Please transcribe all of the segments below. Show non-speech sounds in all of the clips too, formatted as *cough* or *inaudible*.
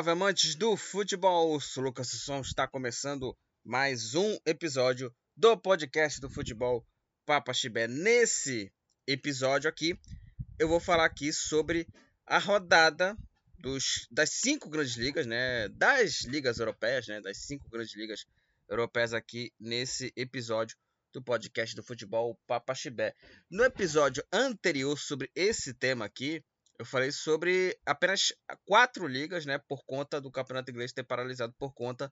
Salve amantes do futebol! O Lucas Sasson está começando mais um episódio do podcast do futebol Papa Chibé. Nesse episódio aqui, eu vou falar aqui sobre a rodada dos, das cinco grandes ligas, né? Das ligas europeias, né? Das cinco grandes ligas europeias aqui nesse episódio do podcast do futebol Papa Chibé. No episódio anterior sobre esse tema aqui, eu falei sobre apenas quatro ligas, né, por conta do campeonato inglês ter paralisado por conta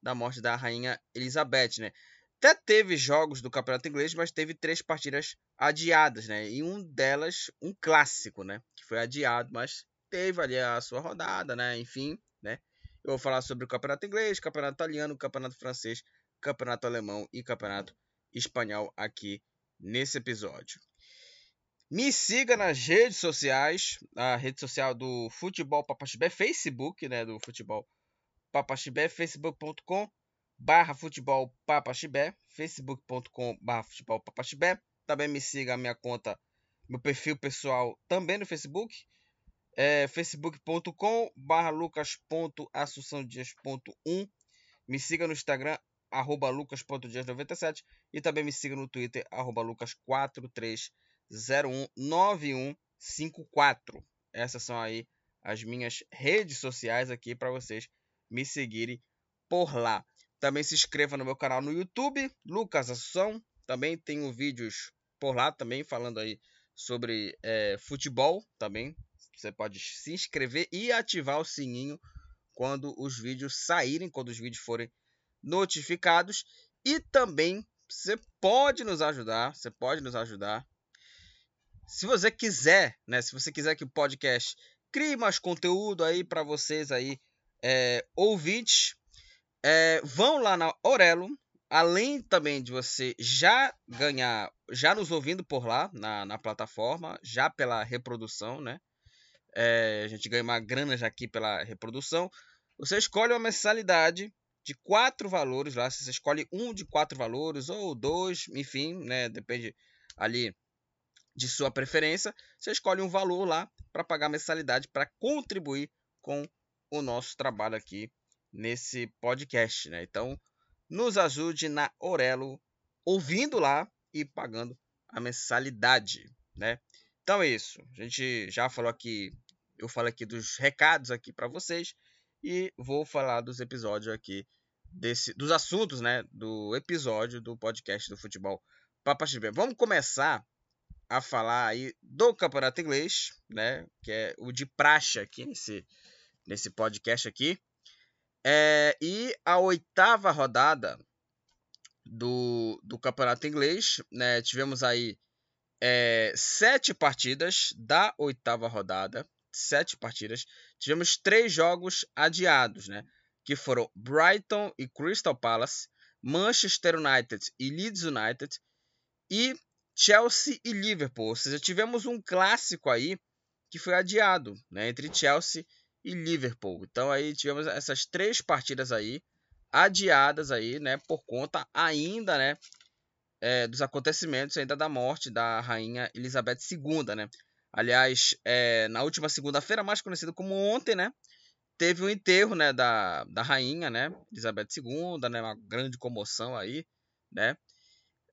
da morte da rainha Elizabeth, né? Até teve jogos do campeonato inglês, mas teve três partidas adiadas, né? E um delas, um clássico, né, que foi adiado, mas teve ali a sua rodada, né? Enfim, né? Eu vou falar sobre o campeonato inglês, campeonato italiano, campeonato francês, campeonato alemão e campeonato espanhol aqui nesse episódio. Me siga nas redes sociais, a rede social do Futebol Papaxibé, Facebook, né, do Futebol Papaxibé, facebook.com barra futebol papaxibé, facebook.com barra futebol papaxibé. Também me siga a minha conta, meu perfil pessoal também no Facebook, é facebook.com barra lucas.assunçãodias.1. Me siga no Instagram, arroba lucas.dias97 e também me siga no Twitter, arroba lucas43019154. Essas são aí as minhas redes sociais aqui para vocês me seguirem por lá. Também se inscreva no meu canal no YouTube, Lucas Assunção. Também tenho vídeos por lá também falando aí sobre é, futebol também. Você pode se inscrever e ativar o sininho quando os vídeos saírem, quando os vídeos forem notificados e também você pode nos ajudar, você pode nos ajudar. Se você quiser, né, se você quiser que o podcast crie mais conteúdo aí para vocês aí, é, ouvintes, é, vão lá na Orelo, além também de você já ganhar, já nos ouvindo por lá na, na plataforma, já pela reprodução, né? É, a gente ganha uma grana já aqui pela reprodução. Você escolhe uma mensalidade de quatro valores lá. Você escolhe um de quatro valores ou dois, enfim, né? Depende ali de sua preferência. Você escolhe um valor lá para pagar mensalidade para contribuir com o nosso trabalho aqui nesse podcast, né? Então, nos ajude na Orelo, ouvindo lá e pagando a mensalidade, né? Então é isso. A gente já falou aqui, eu falo aqui dos recados aqui para vocês e vou falar dos episódios aqui desse dos assuntos, né, do episódio do podcast do futebol Papa Chibé. Vamos começar a falar aí do Campeonato Inglês, né, que é o de praxe aqui nesse nesse podcast aqui. É, e a oitava rodada do, do Campeonato Inglês, né, tivemos aí é, sete partidas da oitava rodada sete partidas, tivemos três jogos adiados, né? Que foram Brighton e Crystal Palace, Manchester United e Leeds United e Chelsea e Liverpool. Ou seja, tivemos um clássico aí que foi adiado, né? Entre Chelsea e Liverpool. Então aí tivemos essas três partidas aí adiadas aí, né? Por conta ainda, né? É, dos acontecimentos ainda da morte da rainha Elizabeth II, né? Aliás, é, na última segunda-feira, mais conhecido como ontem, né? Teve o um enterro, né, da, da rainha, né, Elizabeth II, né, uma grande comoção aí, né?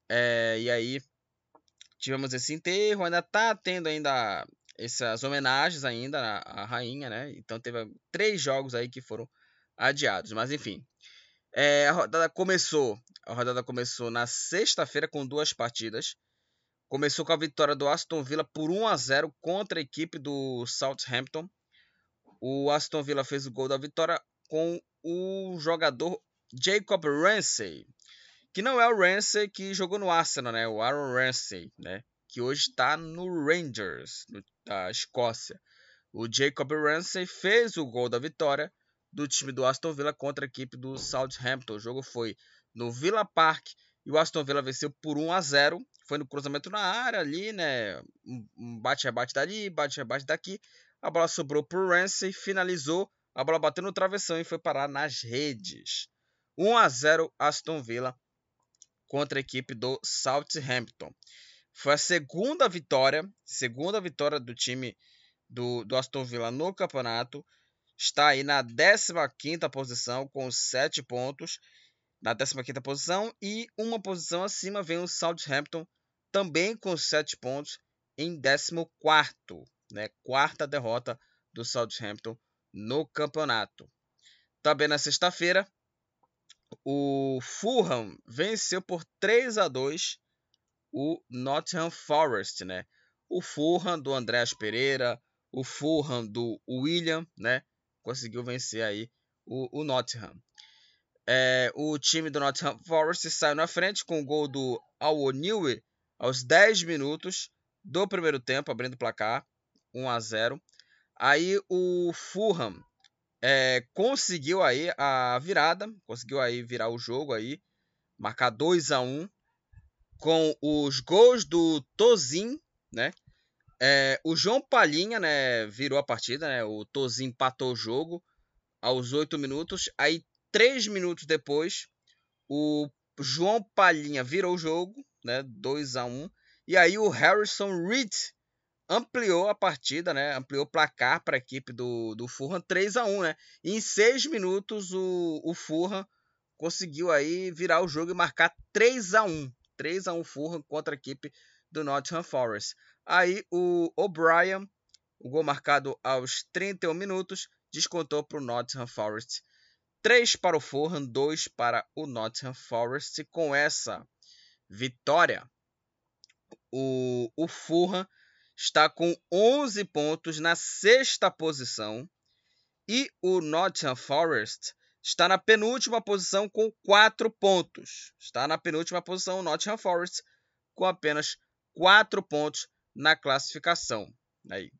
É, e aí tivemos esse enterro, ainda tá tendo ainda essas homenagens ainda à, rainha, né? Então teve três jogos aí que foram adiados, mas enfim. É, a rodada começou, a rodada começou na sexta-feira com duas partidas. Começou com a vitória do Aston Villa por 1 a 0 contra a equipe do Southampton. O Aston Villa fez o gol da vitória com o jogador Jacob Ramsey, que não é o Ramsey que jogou no Arsenal, né? O Aaron Ramsey, né? Que hoje está no Rangers, no, da Escócia. O Jacob Ramsey fez o gol da vitória do time do Aston Villa contra a equipe do Southampton. O jogo foi no Villa Park e o Aston Villa venceu por 1 a 0 foi no cruzamento na área ali, né? Um bate-rebate dali, bate-rebate daqui. A bola sobrou para o Ramsey, finalizou. A bola bateu no travessão e foi parar nas redes. 1 a 0 Aston Villa contra a equipe do Southampton. Foi a segunda vitória, segunda vitória do time do, do Aston Villa no campeonato. está aí na 15ª posição com 7 pontos, na 15ª posição, e uma posição acima vem o Southampton, também com 7 pontos, em 14º, né? Quarta derrota do Southampton no campeonato. Também na sexta-feira, o Fulham venceu por 3 a 2 o Nottingham Forest, né? O Fulham do Andréas Pereira, o Fulham do William, né? Conseguiu vencer aí o, o Nottingham. É, o time do Nottingham Forest saiu na frente com o gol do Awoniwe aos 10 minutos do primeiro tempo, abrindo o placar 1 a 0. Aí o Fulham é, conseguiu aí a virada, conseguiu aí virar o jogo aí, marcar 2 a 1 com os gols do Tozin, né? É, o João Palhinha, né, virou a partida, né? O Tozin empatou o jogo aos 8 minutos. Aí, 3 minutos depois, o João Palhinha virou o jogo, né? 2 a 1 E aí o Harrison Reed ampliou a partida, né? Ampliou o placar para a equipe do, do Fulham 3 a 1 né? E em 6 minutos o, o Fulham conseguiu aí virar o jogo e marcar 3 a 1 3 a 1 Fulham contra a equipe do Nottingham Forest. Aí o O'Brien, o gol marcado aos 31 minutos, descontou para o Nottingham Forest. 3 para o Fulham, 2 para o Nottingham Forest. E com essa vitória, o, o Fulham está com 11 pontos na sexta posição e o Nottingham Forest está na penúltima posição com 4 pontos. Está na penúltima posição o Nottingham Forest com apenas 4 pontos na classificação. Aí.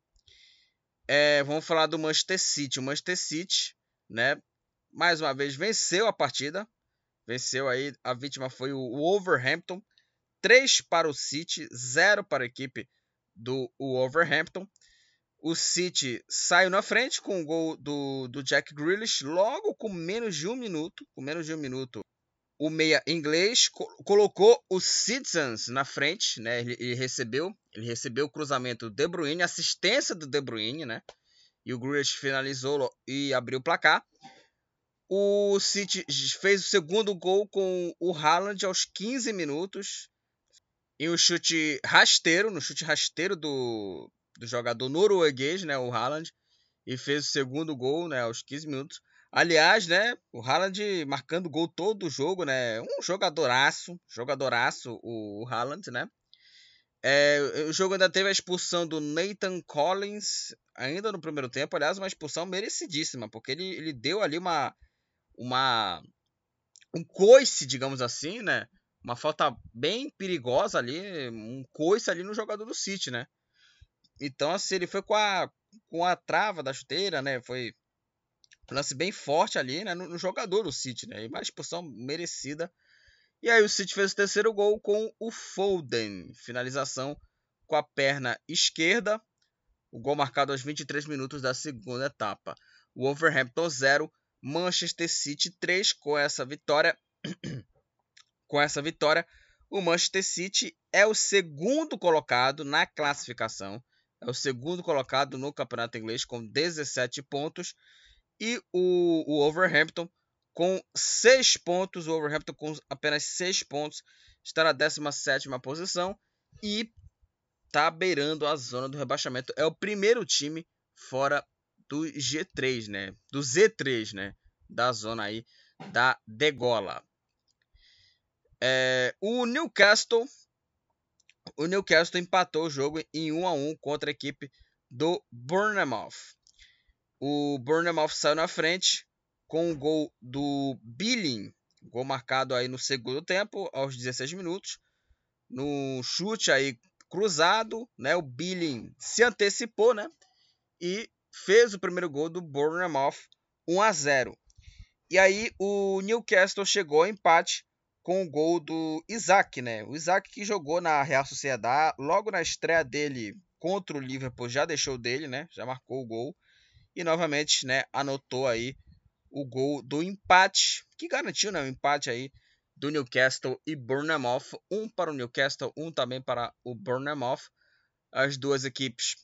É, vamos falar do Manchester City. O Manchester City, né, mais uma vez venceu a partida. Venceu aí, a vítima foi o Wolverhampton. 3 para o City, 0 para a equipe do Wolverhampton. O City saiu na frente com o gol do, do Jack Grealish logo com menos de um minuto. Com menos de um minuto, o meia inglês co colocou o Citizens na frente, né? Ele, ele, recebeu, ele recebeu o cruzamento do De Bruyne, assistência do De Bruyne, né? E o Grealish finalizou e abriu o placar. O City fez o segundo gol com o Haaland aos 15 minutos em um chute rasteiro, no chute rasteiro do, do jogador norueguês, né, o Haaland, e fez o segundo gol, né, aos 15 minutos. Aliás, né, o Haaland marcando gol todo o jogo, né, um jogadoraço, jogadoraço o, o Haaland, né. É, o jogo ainda teve a expulsão do Nathan Collins, ainda no primeiro tempo, aliás, uma expulsão merecidíssima, porque ele, ele deu ali uma, uma um coice, digamos assim, né, uma falta bem perigosa ali, um coice ali no jogador do City, né? Então, assim, ele foi com a, com a trava da chuteira, né? Foi um lance bem forte ali, né? No, no jogador do City, né? E uma expulsão merecida. E aí o City fez o terceiro gol com o Foden. Finalização com a perna esquerda. O gol marcado aos 23 minutos da segunda etapa. Wolverhampton 0, Manchester City 3 com essa vitória. Com essa vitória, o Manchester City é o segundo colocado na classificação, é o segundo colocado no campeonato inglês com 17 pontos e o, o Overhampton com 6 pontos, o Overhampton com apenas 6 pontos está na 17 posição e está beirando a zona do rebaixamento. É o primeiro time fora do G3, né? Do Z3, né? Da zona aí da degola. É, o Newcastle o Newcastle empatou o jogo em 1 a 1 contra a equipe do Bournemouth. O Bournemouth saiu na frente com o gol do Billing, gol marcado aí no segundo tempo, aos 16 minutos. No chute aí cruzado, né, o Billing se antecipou, né, e fez o primeiro gol do Bournemouth 1 a 0. E aí o Newcastle chegou ao empate com o gol do Isaac, né? O Isaac que jogou na Real Sociedade, logo na estreia dele contra o Liverpool, já deixou dele, né? Já marcou o gol e novamente, né, anotou aí o gol do empate, que garantiu, né, o empate aí do Newcastle e Bournemouth, um para o Newcastle, um também para o Bournemouth. As duas equipes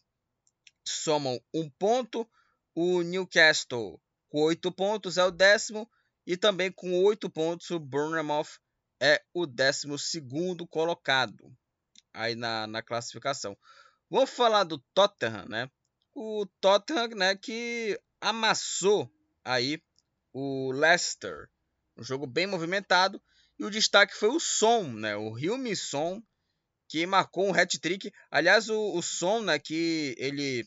somam um ponto. O Newcastle com 8 pontos é o décimo. E também com 8 pontos o Bournemouth é o décimo segundo colocado aí na, na classificação. Vamos falar do Tottenham, né? O Tottenham, né, que amassou aí o Leicester. Um jogo bem movimentado. E o destaque foi o Som, né? O Hilmi Som, que marcou um hat-trick. Aliás, o, o Som, né, que ele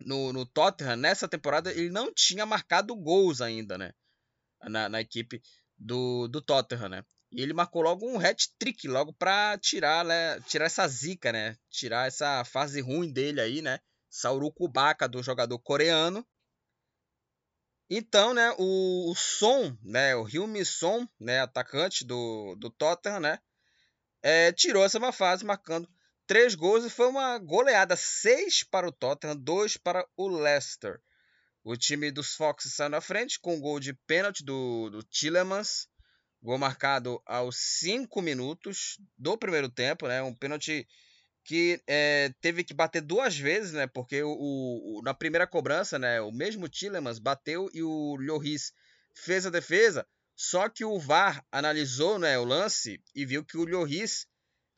no, no Tottenham, nessa temporada, ele não tinha marcado gols ainda, né? Na, na equipe do, do Tottenham, né? E ele marcou logo um hat-trick, logo para tirar, né, tirar essa zica, né? Tirar essa fase ruim dele aí, né? Essa urucubaca do jogador coreano. Então, né, o, o Son, né, o Hyun Son, né, atacante do, do Tottenham, né, é, tirou essa uma fase marcando três gols e foi uma goleada, seis para o Tottenham, dois para o Leicester. O time dos Foxes saiu na frente com um gol de pênalti do, do Tillemans, Gol marcado aos 5 minutos do primeiro tempo, né? Um pênalti que é, teve que bater duas vezes, né? Porque o, o, na primeira cobrança, né? O mesmo Tillemans bateu e o Lloris fez a defesa. Só que o VAR analisou né, o lance e viu que o Lloris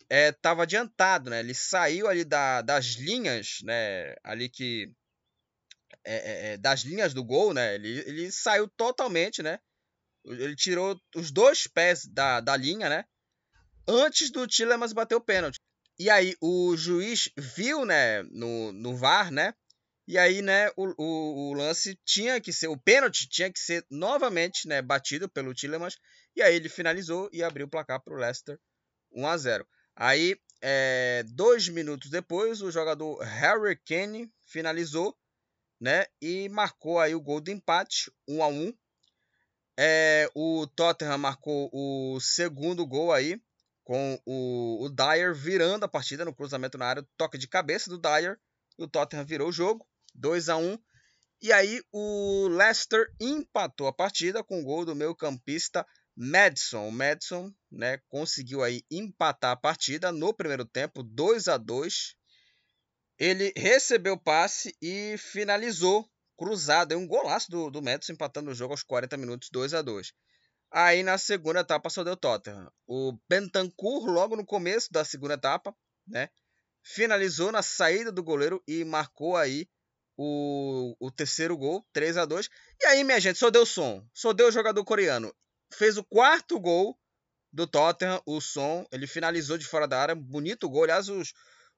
estava é, adiantado, né? Ele saiu ali da, das linhas, né? Ali que é, é, das linhas do gol, né? Ele, ele saiu totalmente, né? Ele tirou os dois pés da, da linha, né? Antes do Tillemans bater o pênalti. E aí o juiz viu, né, no, no VAR, né? E aí, né, o, o, o, lance tinha que ser, o pênalti tinha que ser novamente, né, batido pelo Tillemans. E aí ele finalizou e abriu o placar para o Leicester 1 a 0. Aí, é, dois minutos depois, o jogador Harry Kane finalizou, né, e marcou aí o gol do empate, 1 a 1. É, o Tottenham marcou o segundo gol aí, com o, o Dyer virando a partida no cruzamento na área, toque de cabeça do Dyer. O Tottenham virou o jogo, 2 a 1 E aí o Leicester empatou a partida com o gol do meio campista Madison. O Madison né, conseguiu aí empatar a partida no primeiro tempo, 2 a 2 Ele recebeu o passe e finalizou cruzado, é um golaço do, do Madison empatando o jogo aos 40 minutos, 2 a 2 Aí na segunda etapa só deu Tottenham. O Bentancur, logo no começo da segunda etapa, né, finalizou na saída do goleiro e marcou aí o, o terceiro gol, 3 a 2 E aí, minha gente, só deu som. Só deu o jogador coreano. Fez o quarto gol do Tottenham, o som. Ele finalizou de fora da área. Bonito gol. Aliás, os,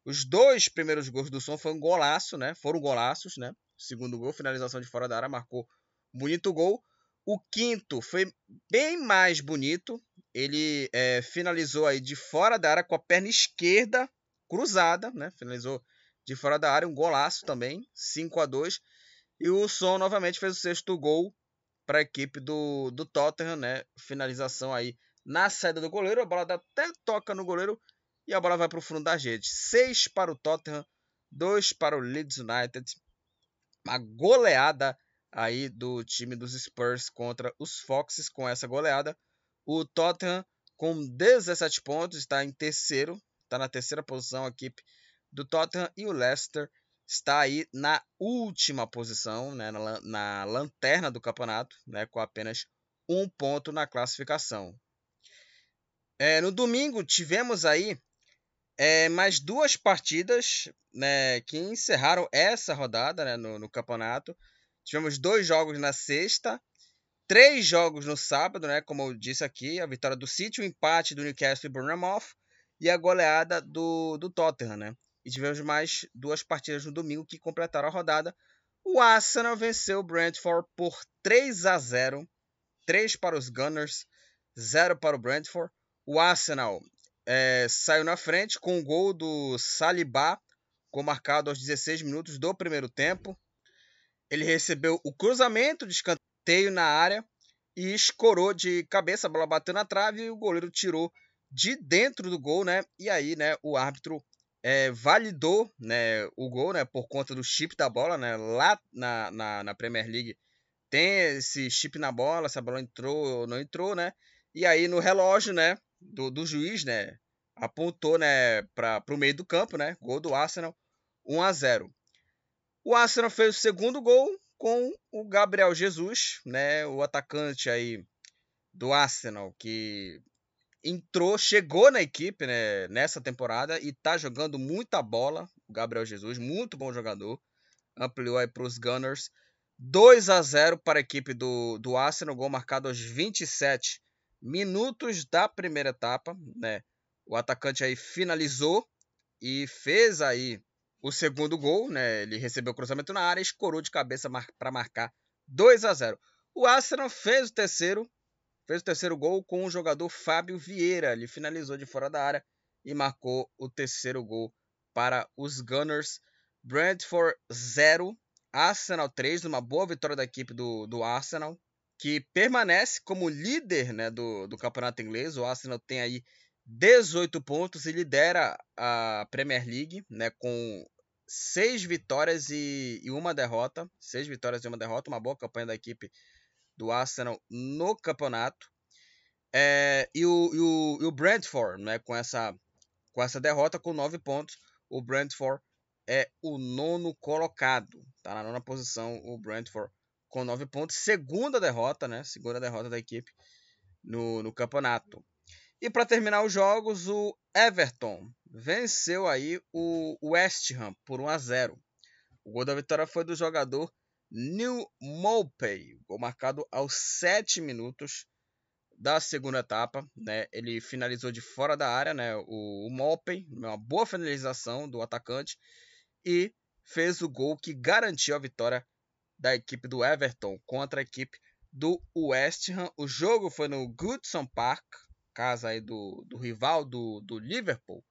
os dois primeiros gols do som foram golaço, né? Foram golaços, né? Segundo gol, finalização de fora da área, marcou bonito gol. O quinto foi bem mais bonito. Ele é, finalizou aí de fora da área com a perna esquerda cruzada, né? Finalizou de fora da área, um golaço também, 5 a 2 E o Son novamente fez o sexto gol para a equipe do, do Tottenham, né? Finalização aí na saída do goleiro, a bola até toca no goleiro e a bola vai para o fundo da rede. 6 para o Tottenham, 2 para o Leeds United uma goleada aí do time dos Spurs contra os Foxes com essa goleada. O Tottenham com 17 pontos está em terceiro, está na terceira posição a equipe do Tottenham e o Leicester está aí na última posição, né, na, na lanterna do campeonato, né, com apenas um ponto na classificação. É, no domingo tivemos aí é, mais duas partidas né, que encerraram essa rodada né, no, no, campeonato. Tivemos dois jogos na sexta, três jogos no sábado, né, como eu disse aqui, a vitória do City, o empate do Newcastle e Bournemouth e a goleada do, do Tottenham. Né? E tivemos mais duas partidas no domingo que completaram a rodada. O Arsenal venceu o Brentford por 3 a 0. 3 para os Gunners, 0 para o Brentford. O Arsenal é, saiu na frente com o gol do Saliba, gol marcado aos 16 minutos do primeiro tempo. Ele recebeu o cruzamento de escanteio na área e escorou de cabeça, a bola bateu na trave e o goleiro tirou de dentro do gol, né? E aí, né, o árbitro é, validou né, o gol, né, por conta do chip da bola, né? Lá na, na, na Premier League tem esse chip na bola, se a bola entrou ou não entrou, né? E aí no relógio, né, do, do juiz, né? Apontou, né, para o meio do campo, né? Gol do Arsenal, 1 a 0. O Arsenal fez o segundo gol com o Gabriel Jesus, né, o atacante aí do Arsenal que entrou, chegou na equipe né, nessa temporada e tá jogando muita bola. O Gabriel Jesus, muito bom jogador. Ampliou aí para os Gunners. 2 a 0 para a equipe do, do Arsenal, gol marcado aos 27 minutos da primeira etapa, né? O atacante aí finalizou e fez aí o segundo gol, né? Ele recebeu o cruzamento na área e escorou de cabeça para marcar 2 a 0. O Arsenal fez o terceiro Fez o terceiro gol com o jogador Fábio Vieira. Ele finalizou de fora da área e marcou o terceiro gol para os Gunners. Brentford 0, Arsenal 3, uma boa vitória da equipe do, do Arsenal, que permanece como líder né, do, do campeonato inglês. O Arsenal tem aí 18 pontos e lidera a Premier League né, com seis vitórias e, e uma derrota. Seis vitórias e uma derrota, uma boa campanha da equipe do Arsenal no campeonato. É, e, o, e, o, e o Brentford, né, com, essa, com essa derrota, com nove pontos, o Brentford é o nono colocado. Está na nona posição o Brentford com nove pontos. Segunda derrota, né? Segunda derrota da equipe no, no campeonato. E para terminar os jogos, o Everton venceu aí o West Ham por 1 a 0. O gol da vitória foi do jogador New Mopey, gol marcado aos 7 minutos da segunda etapa, né? Ele finalizou de fora da área, né? O, o Mopey, uma boa finalização do atacante e fez o gol que garantiu a vitória da equipe do Everton contra a equipe do West Ham. O jogo foi no Goodson Park, casa aí do, do rival do, do Liverpool.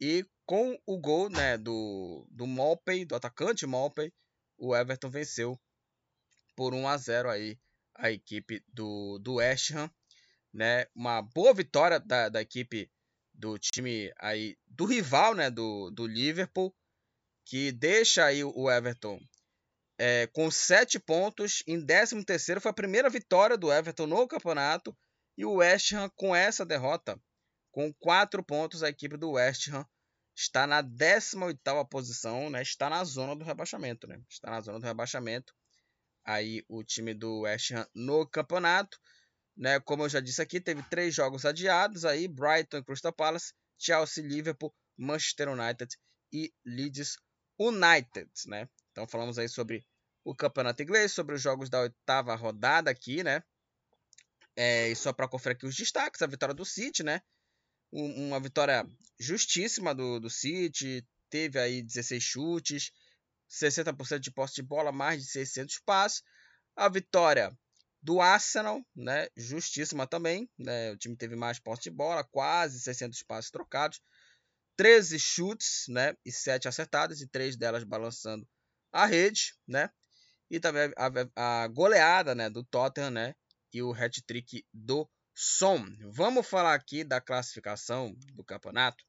E com o gol né, do, do Mopey, do atacante Mopey, o Everton venceu por 1 a 0 aí a equipe do, do West Ham, né? Uma boa vitória da, da equipe do time aí do rival, né, do, do Liverpool, que deixa aí o Everton é, com 7 pontos em 13 terceiro foi a primeira vitória do Everton no campeonato e o West Ham com essa derrota com 4 pontos a equipe do West Ham está na 18ª posição, né? Está na zona do rebaixamento, né? Está na zona do rebaixamento. Aí o time do West Ham no campeonato, né? Como eu já disse aqui, teve três jogos adiados aí: Brighton, Crystal Palace, Chelsea, Liverpool, Manchester United e Leeds United, né? Então falamos aí sobre o campeonato inglês, sobre os jogos da oitava rodada aqui, né? É, e só para conferir aqui os destaques, a vitória do City, né? uma vitória justíssima do, do City, teve aí 16 chutes, 60% de posse de bola, mais de 600 passes. A vitória do Arsenal, né, justíssima também, né, o time teve mais posse de bola, quase 600 passes trocados, 13 chutes, né, e 7 acertadas e 3 delas balançando a rede, né? E também a, a, goleada, né, do Tottenham, né, e o hat-trick do Som. Vamos falar aqui da classificação do campeonato.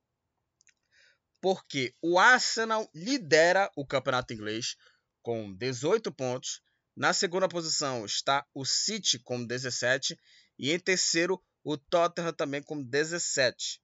Porque o Arsenal lidera o campeonato inglês com 18 pontos. Na segunda posição está o City com 17 e em terceiro o Tottenham também com 17.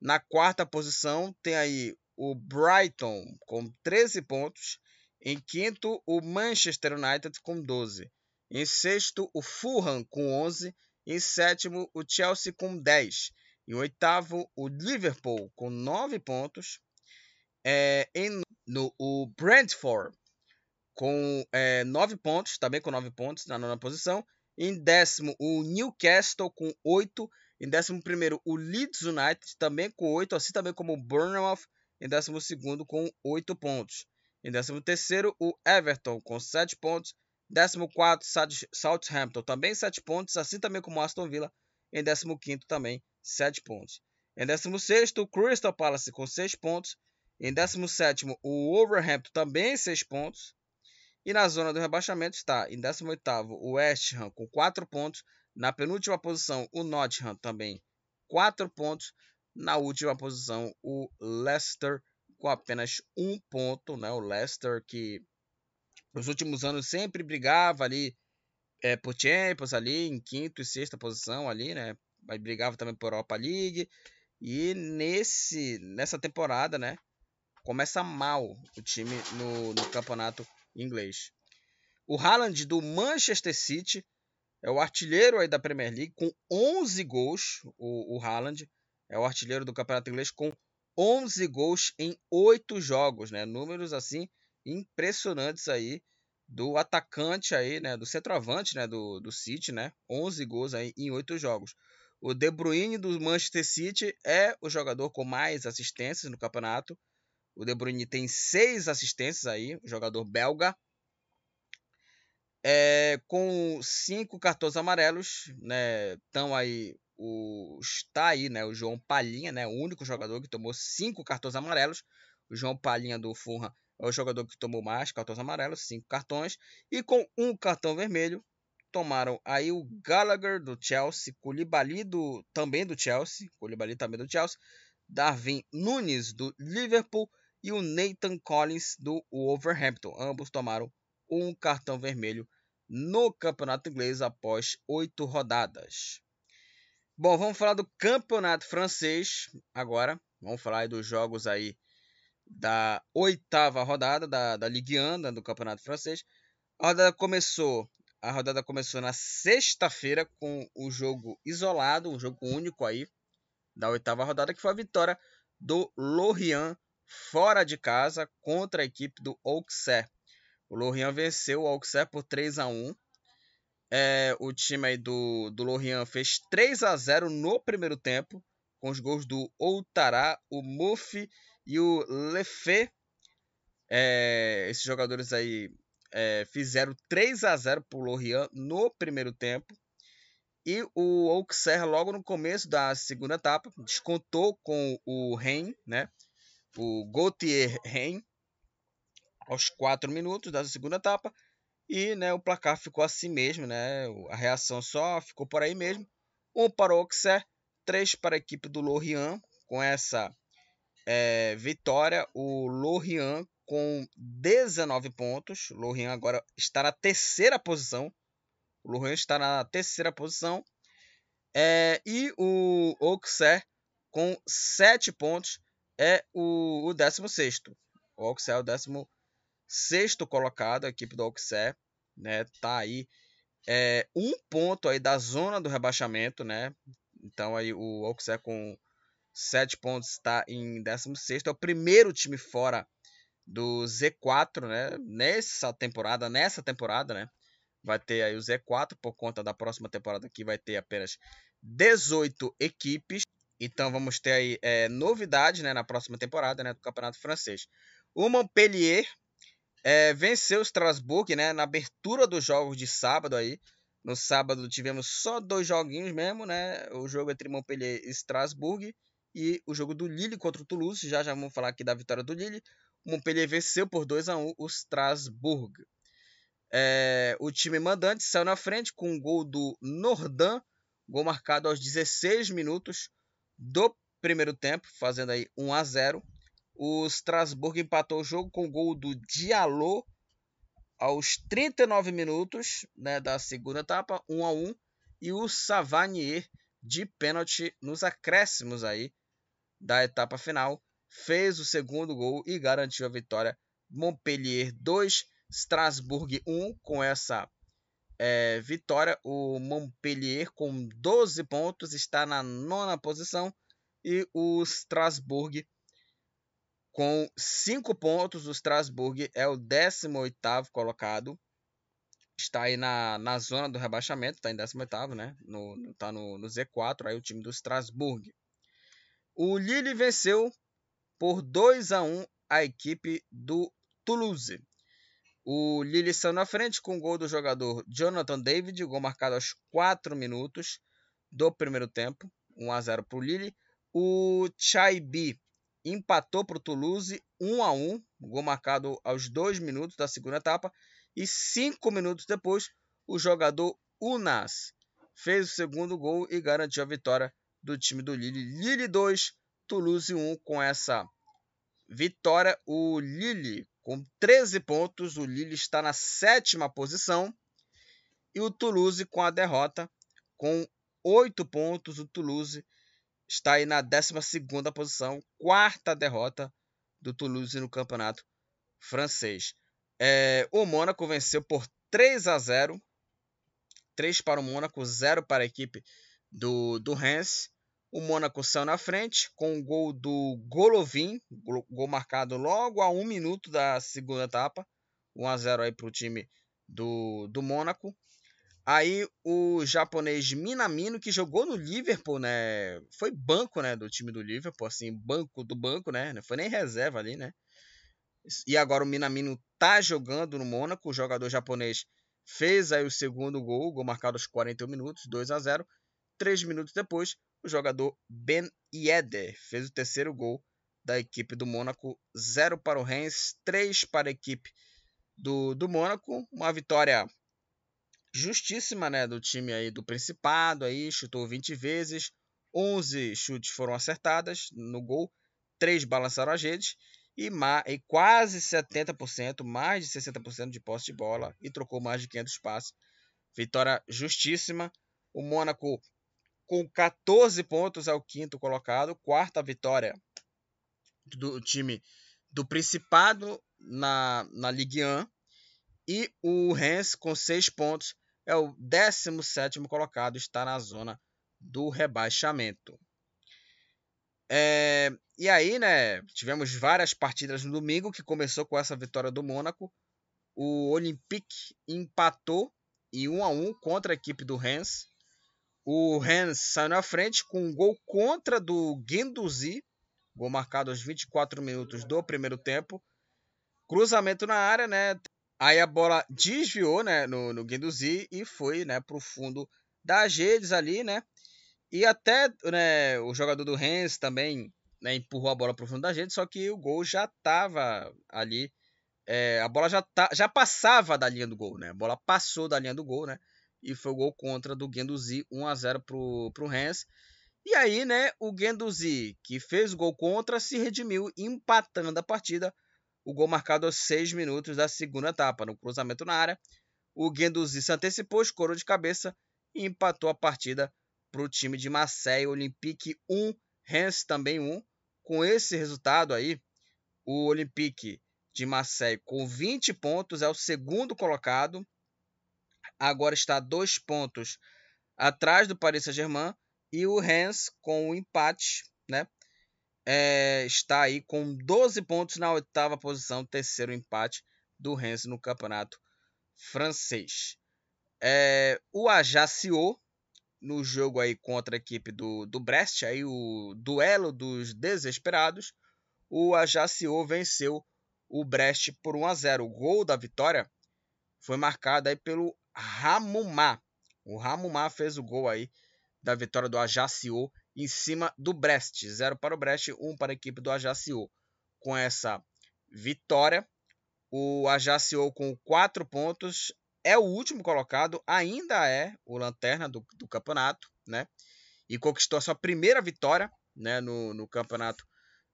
Na quarta posição tem aí o Brighton com 13 pontos. Em quinto, o Manchester United com 12. Em sexto, o Fulham com 11 em sétimo, o Chelsea com 10. Em oitavo, o Liverpool com 9 pontos. É, em, no, o Brentford com é, 9 pontos, também com 9 pontos na nona posição. Em décimo, o Newcastle com 8. Em décimo primeiro, o Leeds United também com 8, assim também como o Bournemouth. Em décimo segundo, com 8 pontos. Em décimo terceiro, o Everton com 7 pontos. 14, Southampton, também 7 pontos, assim também como Aston Villa. Em 15 também 7 pontos. Em 16 o Crystal Palace com 6 pontos. Em 17 o Wolverhampton também 6 pontos. E na zona do rebaixamento está em 18 o West Ham com 4 pontos. Na penúltima posição o Nottingham também 4 pontos. Na última posição o Leicester com apenas 1 ponto. Né? O Leicester que nos últimos anos sempre brigava ali é, por Champions ali em quinto e sexta posição ali, né? Mas brigava também por Europa League. E nesse nessa temporada, né, começa mal o time no, no campeonato inglês. O Haaland do Manchester City é o artilheiro aí da Premier League com 11 gols. O, o Haaland é o artilheiro do campeonato inglês com 11 gols em 8 jogos, né? Números assim impressionantes aí do atacante aí, né, do centroavante, né, do, do City, né? 11 gols aí em 8 jogos. O De Bruyne do Manchester City é o jogador com mais assistências no campeonato. O De Bruyne tem 6 assistências aí, jogador belga. É, com cinco cartões amarelos, né? Estão aí o está aí, né, o João Palhinha, né, o único jogador que tomou cinco cartões amarelos. O João Palhinha do Fulham é o jogador que tomou mais cartões amarelos, cinco cartões, e com um cartão vermelho tomaram aí o Gallagher do Chelsea, Koulibaly do também do Chelsea, Koulibaly também do Chelsea, Darwin Nunes do Liverpool e o Nathan Collins do Wolverhampton. Ambos tomaram um cartão vermelho no campeonato inglês após oito rodadas. Bom, vamos falar do campeonato francês agora. Vamos falar dos jogos aí da oitava rodada da, da Ligue 1 né, do Campeonato Francês. A rodada começou, a rodada começou na sexta-feira com o jogo isolado, um jogo único aí da oitava rodada, que foi a vitória do Lorient fora de casa contra a equipe do Auxerre. O Lorient venceu o Auxerre por 3 a 1. É, o time aí do, do Lorient fez 3 a 0 no primeiro tempo, com os gols do Outará, o Mufi e o Lefebvre, é, esses jogadores aí é, fizeram 3 a 0 para o Lorient no primeiro tempo. E o Auxerre, logo no começo da segunda etapa, descontou com o Ren, né? o Gauthier Ren, aos 4 minutos da segunda etapa. E né, o placar ficou assim mesmo, né? a reação só ficou por aí mesmo. 1 um para o Auxerre, 3 para a equipe do Lorient, com essa é, vitória, o Lorient com 19 pontos. O agora está na terceira posição. O Lorient está na terceira posição. É, e o Auxerre com 7 pontos é o, o 16. O Auxerre é o 16 colocado, a equipe do Auxerre. Né, tá aí é, um ponto aí da zona do rebaixamento, né? Então aí o Auxerre com 7 pontos, está em 16. É o primeiro time fora do Z4, né? Nessa temporada, nessa temporada, né? Vai ter aí o Z4 por conta da próxima temporada que vai ter apenas 18 equipes. Então vamos ter aí é, novidade, né, na próxima temporada, né, do Campeonato Francês. O Montpellier é, venceu o Strasbourg, né, na abertura dos jogos de sábado aí. No sábado tivemos só dois joguinhos mesmo, né? O jogo entre Montpellier e Strasbourg e o jogo do Lille contra o Toulouse. Já já vamos falar aqui da vitória do Lille. O Montpellier venceu por 2 a 1 o Strasbourg. É, o time mandante saiu na frente com um gol do Nordin, gol marcado aos 16 minutos do primeiro tempo, fazendo aí 1 a 0. O Strasbourg empatou o jogo com o gol do Diallo aos 39 minutos né, da segunda etapa, 1 a 1, e o Savanier de pênalti nos acréscimos aí da etapa final, fez o segundo gol e garantiu a vitória. Montpellier 2, Strasbourg 1. Com essa é, vitória, o Montpellier com 12 pontos está na nona posição e o Strasbourg com 5 pontos. O Strasbourg é o 18 colocado. Está aí na, na zona do rebaixamento, está em 18, né? No, tá no, no Z4, aí o time do Strasbourg. O Lille venceu por 2 a 1 a equipe do Toulouse. O Lille saiu na frente com o gol do jogador Jonathan David, gol marcado aos 4 minutos do primeiro tempo, 1 a 0 para o Lille. O Chaibi empatou para o Toulouse 1 a 1, gol marcado aos 2 minutos da segunda etapa. E 5 minutos depois, o jogador Unas fez o segundo gol e garantiu a vitória do time do Lille. Lille 2, Toulouse 1 com essa vitória. O Lille com 13 pontos, o Lille está na sétima posição. E o Toulouse com a derrota com 8 pontos. O Toulouse está aí na 12 posição, quarta derrota do Toulouse no campeonato francês. É, o Mônaco venceu por 3 a 0. 3 para o Mônaco, 0 para a equipe do, do Reims. O Mônaco saiu na frente com o gol do Golovin, gol marcado logo a um minuto da segunda etapa. 1 a 0 aí para o time do, do Mônaco. Aí o japonês Minamino, que jogou no Liverpool, né? Foi banco, né, do time do Liverpool, assim, banco do banco, né? Não foi nem reserva ali, né? E agora o Minamino tá jogando no Mônaco, o jogador japonês fez aí o segundo gol, gol marcado aos 41 minutos, 2 a 0. Três minutos depois, o jogador Ben Yedder fez o terceiro gol da equipe do Mônaco, 0 para o Rennes, 3 para a equipe do, do Mônaco, uma vitória justíssima, né, do time aí do Principado, aí chutou 20 vezes, 11 chutes foram acertadas no gol, 3 balançaram as redes e, e quase 70%, mais de 60% de posse de bola e trocou mais de 500 passes. Vitória justíssima. O Mônaco com 14 pontos é o quinto colocado, quarta vitória do time do Principado na, na Ligue 1. E o Rennes com 6 pontos é o 17 colocado, está na zona do rebaixamento. É, e aí, né, tivemos várias partidas no domingo, que começou com essa vitória do Mônaco. O Olympique empatou em 1 a 1 contra a equipe do Rennes. O Rennes saiu na frente com um gol contra do Guendouzi, gol marcado aos 24 minutos do primeiro tempo. Cruzamento na área, né? Aí a bola desviou, né, no, no e foi, né, pro fundo das redes ali, né? E até né, o jogador do Rennes também né, empurrou a bola pro fundo da redes, só que o gol já tava ali. É, a bola já, tá, já passava da linha do gol, né? A bola passou da linha do gol, né? E foi o gol contra do Guendouzi, 1 a 0 pro, pro Rennes. E aí, né, o Guendouzi, que fez o gol contra, se redimiu empatando a partida o gol marcado aos 6 minutos da segunda etapa, no cruzamento na área. O Guendouzi se antecipou, escorou de cabeça e empatou a partida para o time de Marseille. Olympique 1, Rennes também 1. Com esse resultado aí, o Olympique de Marseille com 20 pontos é o segundo colocado. Agora está dois pontos atrás do Paris Saint-Germain e o Rennes com o um empate, né? É, está aí com 12 pontos na oitava posição, terceiro empate do Rennes no campeonato francês. É, o Ajaccio, no jogo aí contra a equipe do, do Brest, aí o duelo dos desesperados, o Ajaccio venceu o Brest por 1 a 0. O gol da vitória foi marcado aí pelo Ramumá. O Ramumá fez o gol aí da vitória do Ajaccio em cima do Brest. 0 para o Brest, 1 um para a equipe do Ajaccio. Com essa vitória, o Ajaccio com 4 pontos é o último colocado, ainda é o lanterna do, do campeonato, né? E conquistou sua primeira vitória né, no, no campeonato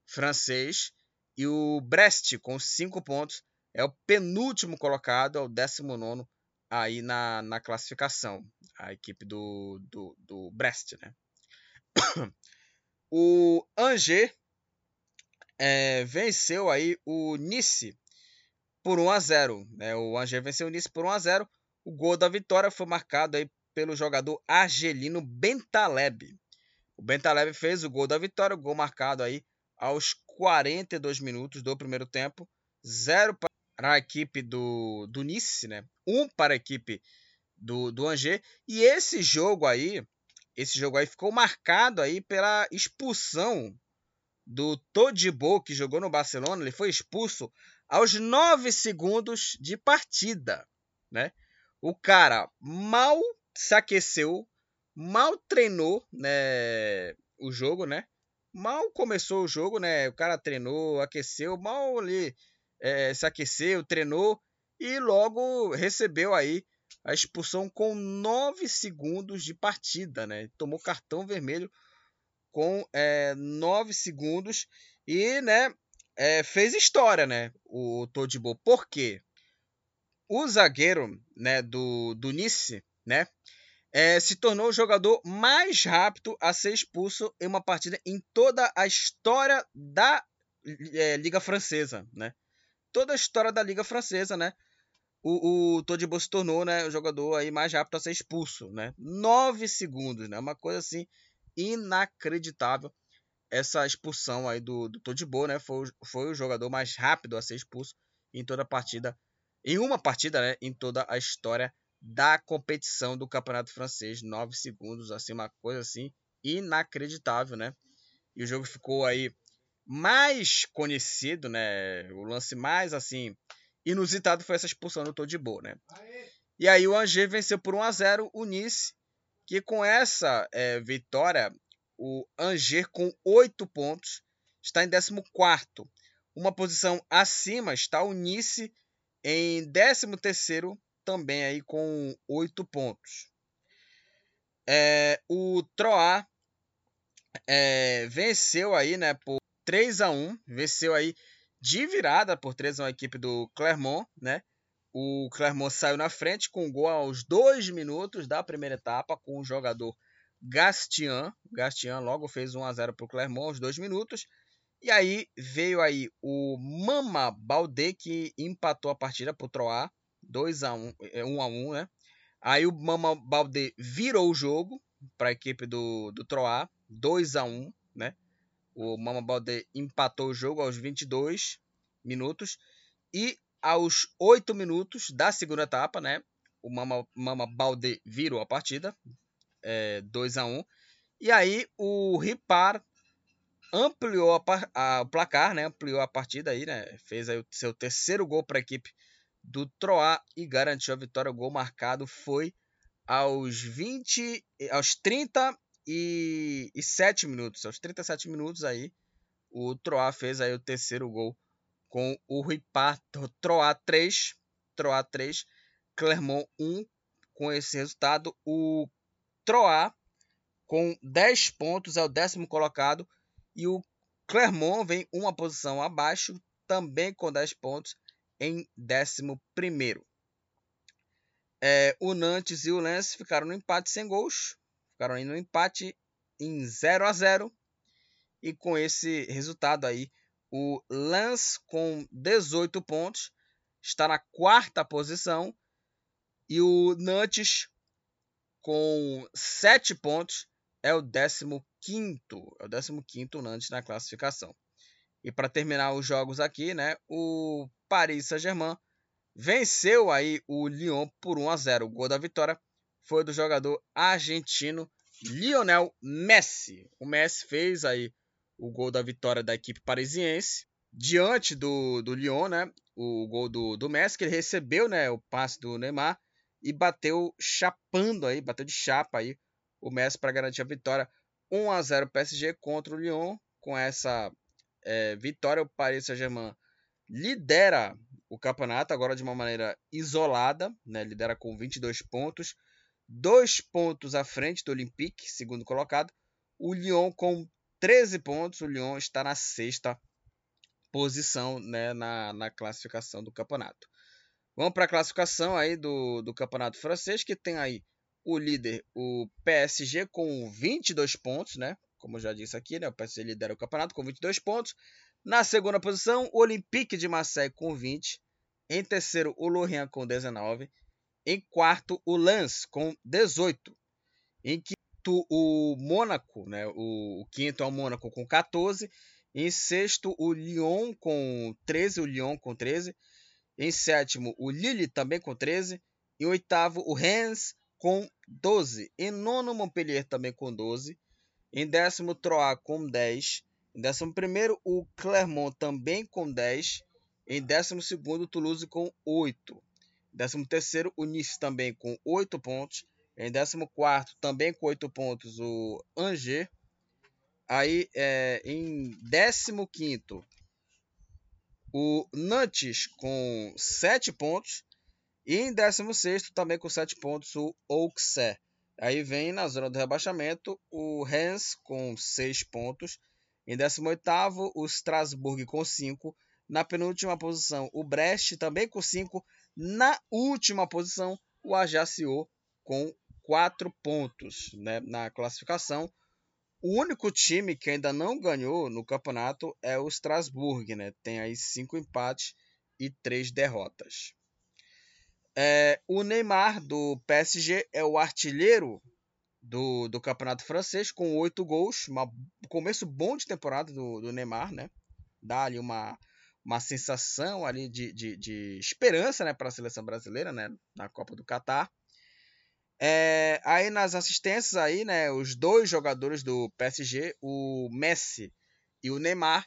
francês. E o Brest, com 5 pontos, é o penúltimo colocado, é o 19 aí na, na classificação. A equipe do, do, do Brest, né? *coughs* o Angers é, venceu aí o Nice por 1 a 0. Né? O Angers venceu o Nice por 1 a 0. O gol da vitória foi marcado aí pelo jogador argelino Bentaleb. O Bentaleb fez o gol da vitória, o gol marcado aí aos 42 minutos do primeiro tempo. 0 para a equipe do, do Nice, né? 1 um para a equipe do, do Angers. E esse jogo aí esse jogo aí ficou marcado aí pela expulsão do Todibo, que jogou no Barcelona. Ele foi expulso aos 9 segundos de partida, né? O cara mal se aqueceu, mal treinou, né, o jogo, né? Mal começou o jogo, né? O cara treinou, aqueceu, mal ali é, se aqueceu, treinou e logo recebeu aí a expulsão com 9 segundos de partida, né? Tomou cartão vermelho com é, 9 segundos e, né, é, fez história, né? O Todibo. Por quê? O zagueiro, né, do, do Nice, né, é, se tornou o jogador mais rápido a ser expulso em uma partida em toda a história da é, Liga Francesa, né? Toda a história da Liga Francesa, né? O, o Todibo se tornou né, o jogador aí mais rápido a ser expulso, né? Nove segundos, né? Uma coisa assim inacreditável essa expulsão aí do, do Todibo, né? Foi, foi o jogador mais rápido a ser expulso em toda a partida, em uma partida, né? Em toda a história da competição do Campeonato Francês. Nove segundos, assim, uma coisa assim inacreditável, né? E o jogo ficou aí mais conhecido, né? O lance mais assim inusitado foi essa expulsão do Todibo, né? E aí o Angers venceu por 1 a 0 o Nice, que com essa é, vitória o Angers com 8 pontos está em 14 Uma posição acima está o Nice em 13 também aí com 8 pontos. É, o Troá é, venceu aí, né, por 3 a 1 venceu aí de virada por 3 a 1 a equipe do Clermont, né? O Clermont saiu na frente com um gol aos 2 minutos da primeira etapa com o jogador Gastian. Gastian logo fez 1 a 0 para o Clermont aos 2 minutos. E aí veio aí o Mama Baldé que empatou a partida para o Troá, 2 a 1, 1 a 1, né? Aí o Mama Baldé virou o jogo para a equipe do, do Troá, 2 a 1, né? O Mama Baldé empatou o jogo aos 22 minutos e aos 8 minutos da segunda etapa, né? O Mama, Mama Baldé virou a partida, é, 2 a 1. E aí o Ripar ampliou a, a, o placar, né? Ampliou a partida aí, né? Fez aí o seu terceiro gol para a equipe do Troá e garantiu a vitória. O gol marcado foi aos 20, aos 37 minutos, aos 37 minutos aí, o Troá fez aí o terceiro gol com o Ripar Troá 3, Troá 3, Clermont 1. Com esse resultado, o Troá com 10 pontos é o décimo colocado e o Clermont vem uma posição abaixo, também com 10 pontos em 11. É, o Nantes e o Lens ficaram no empate sem gols. Ficaram aí no empate em 0 a 0 E com esse resultado aí, o Lens com 18 pontos está na quarta posição. E o Nantes com 7 pontos é o 15 é o 15 Nantes na classificação. E para terminar os jogos aqui, né, o Paris Saint-Germain venceu aí o Lyon por 1 a 0. O gol da vitória foi do jogador argentino Lionel Messi. O Messi fez aí o gol da vitória da equipe parisiense diante do, do Lyon, né? O gol do, do Messi que ele recebeu, né, o passe do Neymar e bateu chapando aí, bateu de chapa aí o Messi para garantir a vitória 1 a 0 PSG contra o Lyon. Com essa é, vitória, o Paris Saint-Germain lidera o campeonato agora de uma maneira isolada, né? lidera com 22 pontos, dois pontos à frente do Olympique, segundo colocado. O Lyon com 13 pontos, o Lyon está na sexta posição né? na, na classificação do campeonato. Vamos para a classificação aí do, do campeonato francês, que tem aí o líder, o PSG, com 22 pontos, né? Como eu já disse aqui, né? O PSG lidera o campeonato com 22 pontos. Na segunda posição, o Olympique de Marseille com 20. Em terceiro, o Lorient com 19. Em quarto, o Lens com 18. Em quinto, o Mônaco, né? O, o quinto é o Mônaco com 14. Em sexto, o Lyon com 13. O Lyon com 13. Em sétimo, o Lille também com 13. Em oitavo, o Rennes com 12. Em nono, Montpellier também com 12. Em décimo, Troyes com 10. Em décimo primeiro, o Clermont também com 10. Em décimo segundo, Toulouse com 8. Em décimo terceiro, o Nice também com 8 pontos. Em décimo quarto, também com 8 pontos, o Angers. Aí, é, em décimo quinto, o Nantes com 7 pontos. E em décimo sexto, também com 7 pontos, o Auxerre. Aí vem na zona do rebaixamento o Rennes com 6 pontos. Em 18 o Strasbourg com 5. Na penúltima posição, o Brest também com 5. Na última posição, o Ajaccio com 4 pontos né, na classificação. O único time que ainda não ganhou no campeonato é o Strasbourg, né? Tem aí cinco empates e três derrotas. É, o Neymar do PSG é o artilheiro do, do campeonato francês com oito gols. Um começo bom de temporada do, do Neymar, né? Dá ali uma, uma sensação ali de, de, de esperança né, para a seleção brasileira né, na Copa do Catar. É, aí nas assistências aí, né, os dois jogadores do PSG, o Messi e o Neymar,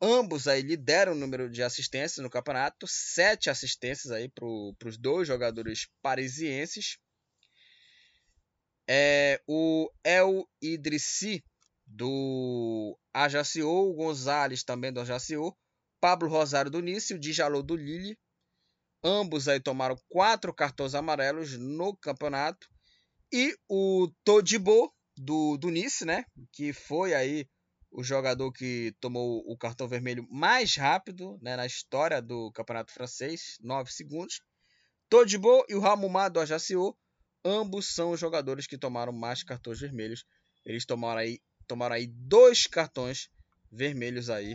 ambos aí lideram o número de assistências no campeonato, sete assistências aí para os dois jogadores parisienses. É, o El Idrissi do Ajaccio, o Gonzalez também do Ajaccio, Pablo Rosário do Nice e o Djalou do Lille Ambos aí tomaram quatro cartões amarelos no campeonato. E o Todibo do, do Nice, né? Que foi aí o jogador que tomou o cartão vermelho mais rápido né, na história do campeonato francês, 9 segundos. Todibo e o Ramumá do Ajaccio, ambos são os jogadores que tomaram mais cartões vermelhos. Eles tomaram aí, tomaram aí dois cartões vermelhos aí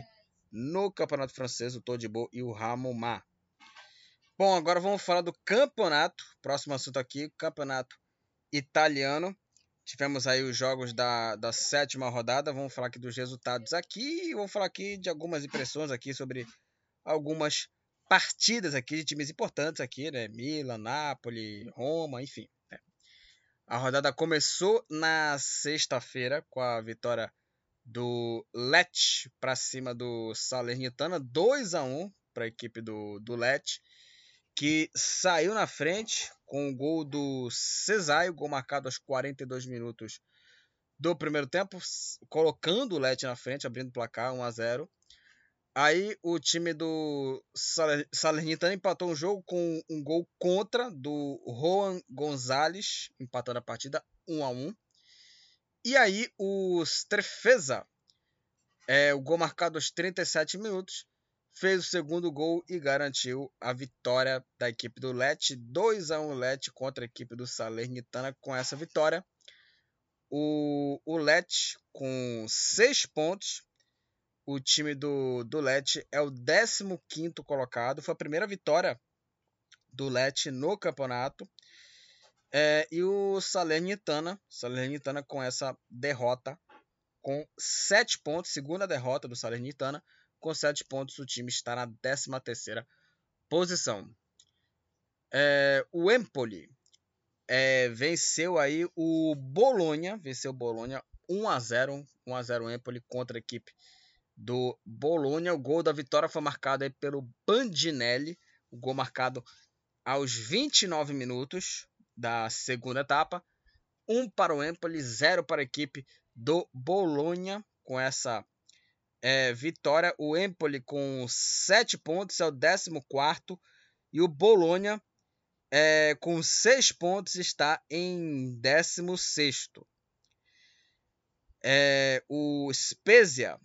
no campeonato francês, o Todibo e o Ramumá. Bom, agora vamos falar do campeonato. Próximo assunto aqui, campeonato italiano. Tivemos aí os jogos da, da sétima rodada. Vamos falar aqui dos resultados aqui. E vamos falar aqui de algumas impressões aqui sobre algumas partidas aqui de times importantes aqui, né? Milan, Napoli, Roma, enfim. Né? A rodada começou na sexta-feira com a vitória do Lecce para cima do Salernitana, 2 a 1 para a equipe do, do Lecce que saiu na frente com o gol do Cesaio, gol marcado aos 42 minutos do primeiro tempo, colocando o Lete na frente, abrindo o placar 1 a 0. Aí o time do Salernitana empatou um jogo com um gol contra do Juan Gonzalez, empatando a partida 1 a 1. E aí o Strefeza, é, o gol marcado aos 37 minutos, fez o segundo gol e garantiu a vitória da equipe do Lecce, 2 a 1 Lecce contra a equipe do Salernitana. Com essa vitória, o, o Lecce com 6 pontos, o time do, do Lecce é o 15 colocado, foi a primeira vitória do Lecce no campeonato. É, e o Salernitana, Salernitana com essa derrota, com 7 pontos, segunda derrota do Salernitana, com 7 pontos, o time está na 13ª posição. É, o Empoli é, venceu aí o Bolonha, venceu o Bolonha 1 a 0, 1 a 0 Empoli contra a equipe do Bolonha. O gol da vitória foi marcado aí pelo Bandinelli, o gol marcado aos 29 minutos da segunda etapa. 1 para o Empoli, 0 para a equipe do Bolonha com essa é, vitória. O Empoli com 7 pontos é o 14 e o Bolonha é, com 6 pontos está em 16. É, o Spezia,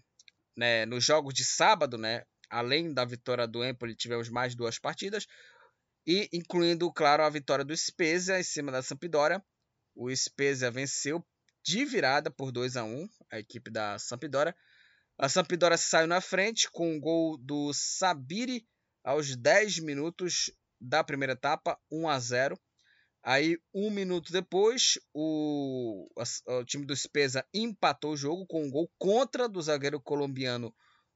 né, nos jogos de sábado, né, além da vitória do Empoli, tivemos mais duas partidas, e incluindo, claro, a vitória do Spezia em cima da Sampdoria. O Spezia venceu de virada por 2 a 1 a equipe da Sampdoria. A Sampdoria saiu na frente com o um gol do Sabiri aos 10 minutos da primeira etapa, 1 a 0. Aí, um minuto depois, o, o time do Spezia empatou o jogo com um gol contra do zagueiro colombiano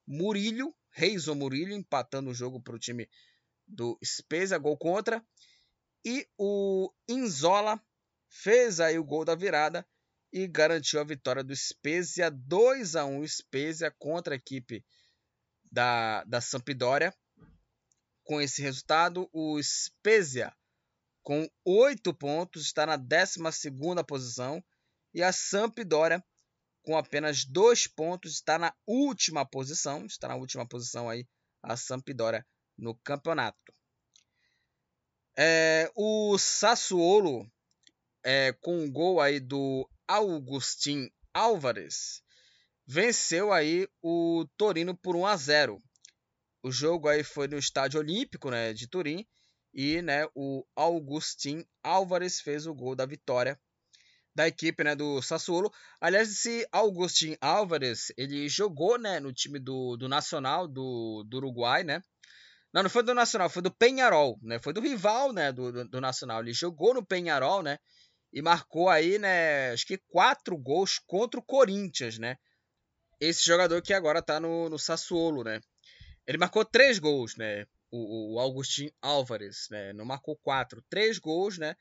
Murillo, Murillo, empatando o jogo para o time do Spezia, gol contra. E o Inzola fez aí o gol da virada e garantiu a vitória do Spezia 2 a 1 Spezia contra a equipe da, da Sampdoria. Com esse resultado, o Spezia com 8 pontos está na 12 posição e a Sampdoria com apenas 2 pontos está na última posição, está na última posição aí a Sampdoria no campeonato. É, o Sassuolo é, com um gol aí do Augustin Álvares venceu aí o Torino por 1 a 0. O jogo aí foi no Estádio Olímpico, né, de Turim, e, né, o Augustin Álvares fez o gol da vitória da equipe né, do Sassuolo. Aliás, esse Augustin Álvares, ele jogou né, no time do, do Nacional do, do Uruguai, né? Não, não foi do Nacional, foi do Penharol, né? Foi do rival, né, do, do, do, Nacional. Ele jogou no Penharol, né? E marcou aí, né, acho que quatro gols contra o Corinthians, né? Esse jogador que agora tá no, no Sassuolo, né? Ele marcou três gols, né? O, o Augustin Álvares, né? Não marcou quatro. Três gols, né?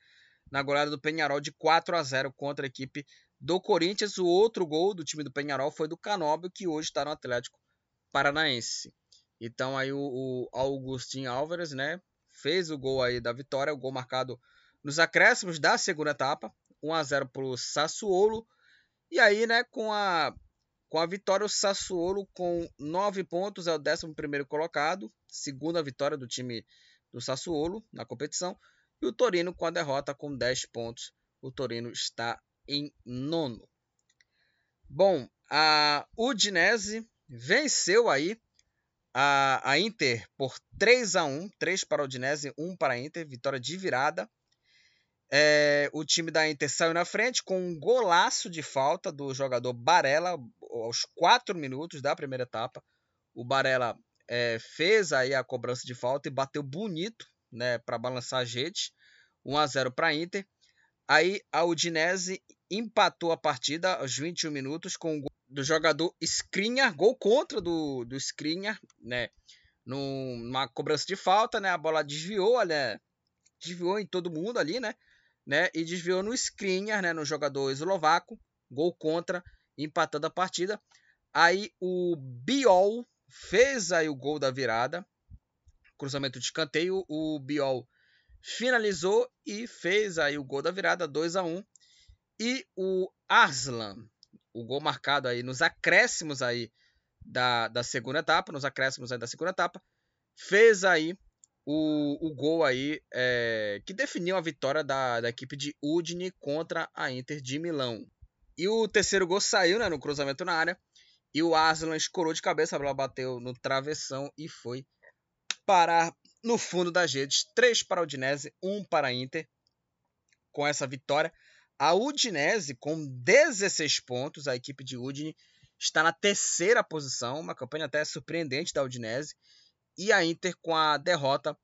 Na goleada do Penharol de 4 a 0 contra a equipe do Corinthians. O outro gol do time do Penharol foi do Canóbio, que hoje está no Atlético Paranaense. Então aí o, o Augustin Álvares, né? Fez o gol aí da vitória, o gol marcado nos acréscimos da segunda etapa. 1 a 0 para o Sassuolo. E aí, né, com a com a vitória, o Sassuolo com 9 pontos é o 11 colocado, segunda vitória do time do Sassuolo na competição. E o Torino com a derrota com 10 pontos. O Torino está em nono. Bom, a Udinese venceu aí a, a Inter por 3 a 1 3 para a Udinese, 1 para a Inter, vitória de virada. É, o time da Inter saiu na frente com um golaço de falta do jogador Barella aos 4 minutos da primeira etapa. O Barella é, fez aí a cobrança de falta e bateu bonito né, para balançar a gente. 1 a 0 para a Inter. Aí a Udinese empatou a partida aos 21 minutos com o gol do jogador Skriniar, gol contra do, do Skriniar, né? Numa cobrança de falta, né? A bola desviou, né? Desviou em todo mundo ali, né? né? E desviou no Skriniar, né? No jogador eslovaco, gol contra, empatando a partida. Aí o Biol fez aí o gol da virada, cruzamento de escanteio, o Biol finalizou e fez aí o gol da virada, 2 a 1 E o Arslan, o gol marcado aí nos acréscimos aí da, da segunda etapa, nos acréscimos aí da segunda etapa, fez aí o, o gol aí é, que definiu a vitória da, da equipe de Udine contra a Inter de Milão. E o terceiro gol saiu né, no cruzamento na área. E o Arslan escorou de cabeça, a bola bateu no travessão e foi parar no fundo das redes. 3 para a Udinese, 1 para a Inter. Com essa vitória, a Udinese, com 16 pontos, a equipe de Udine está na terceira posição, uma campanha até surpreendente da Udinese. E a Inter, com a derrota,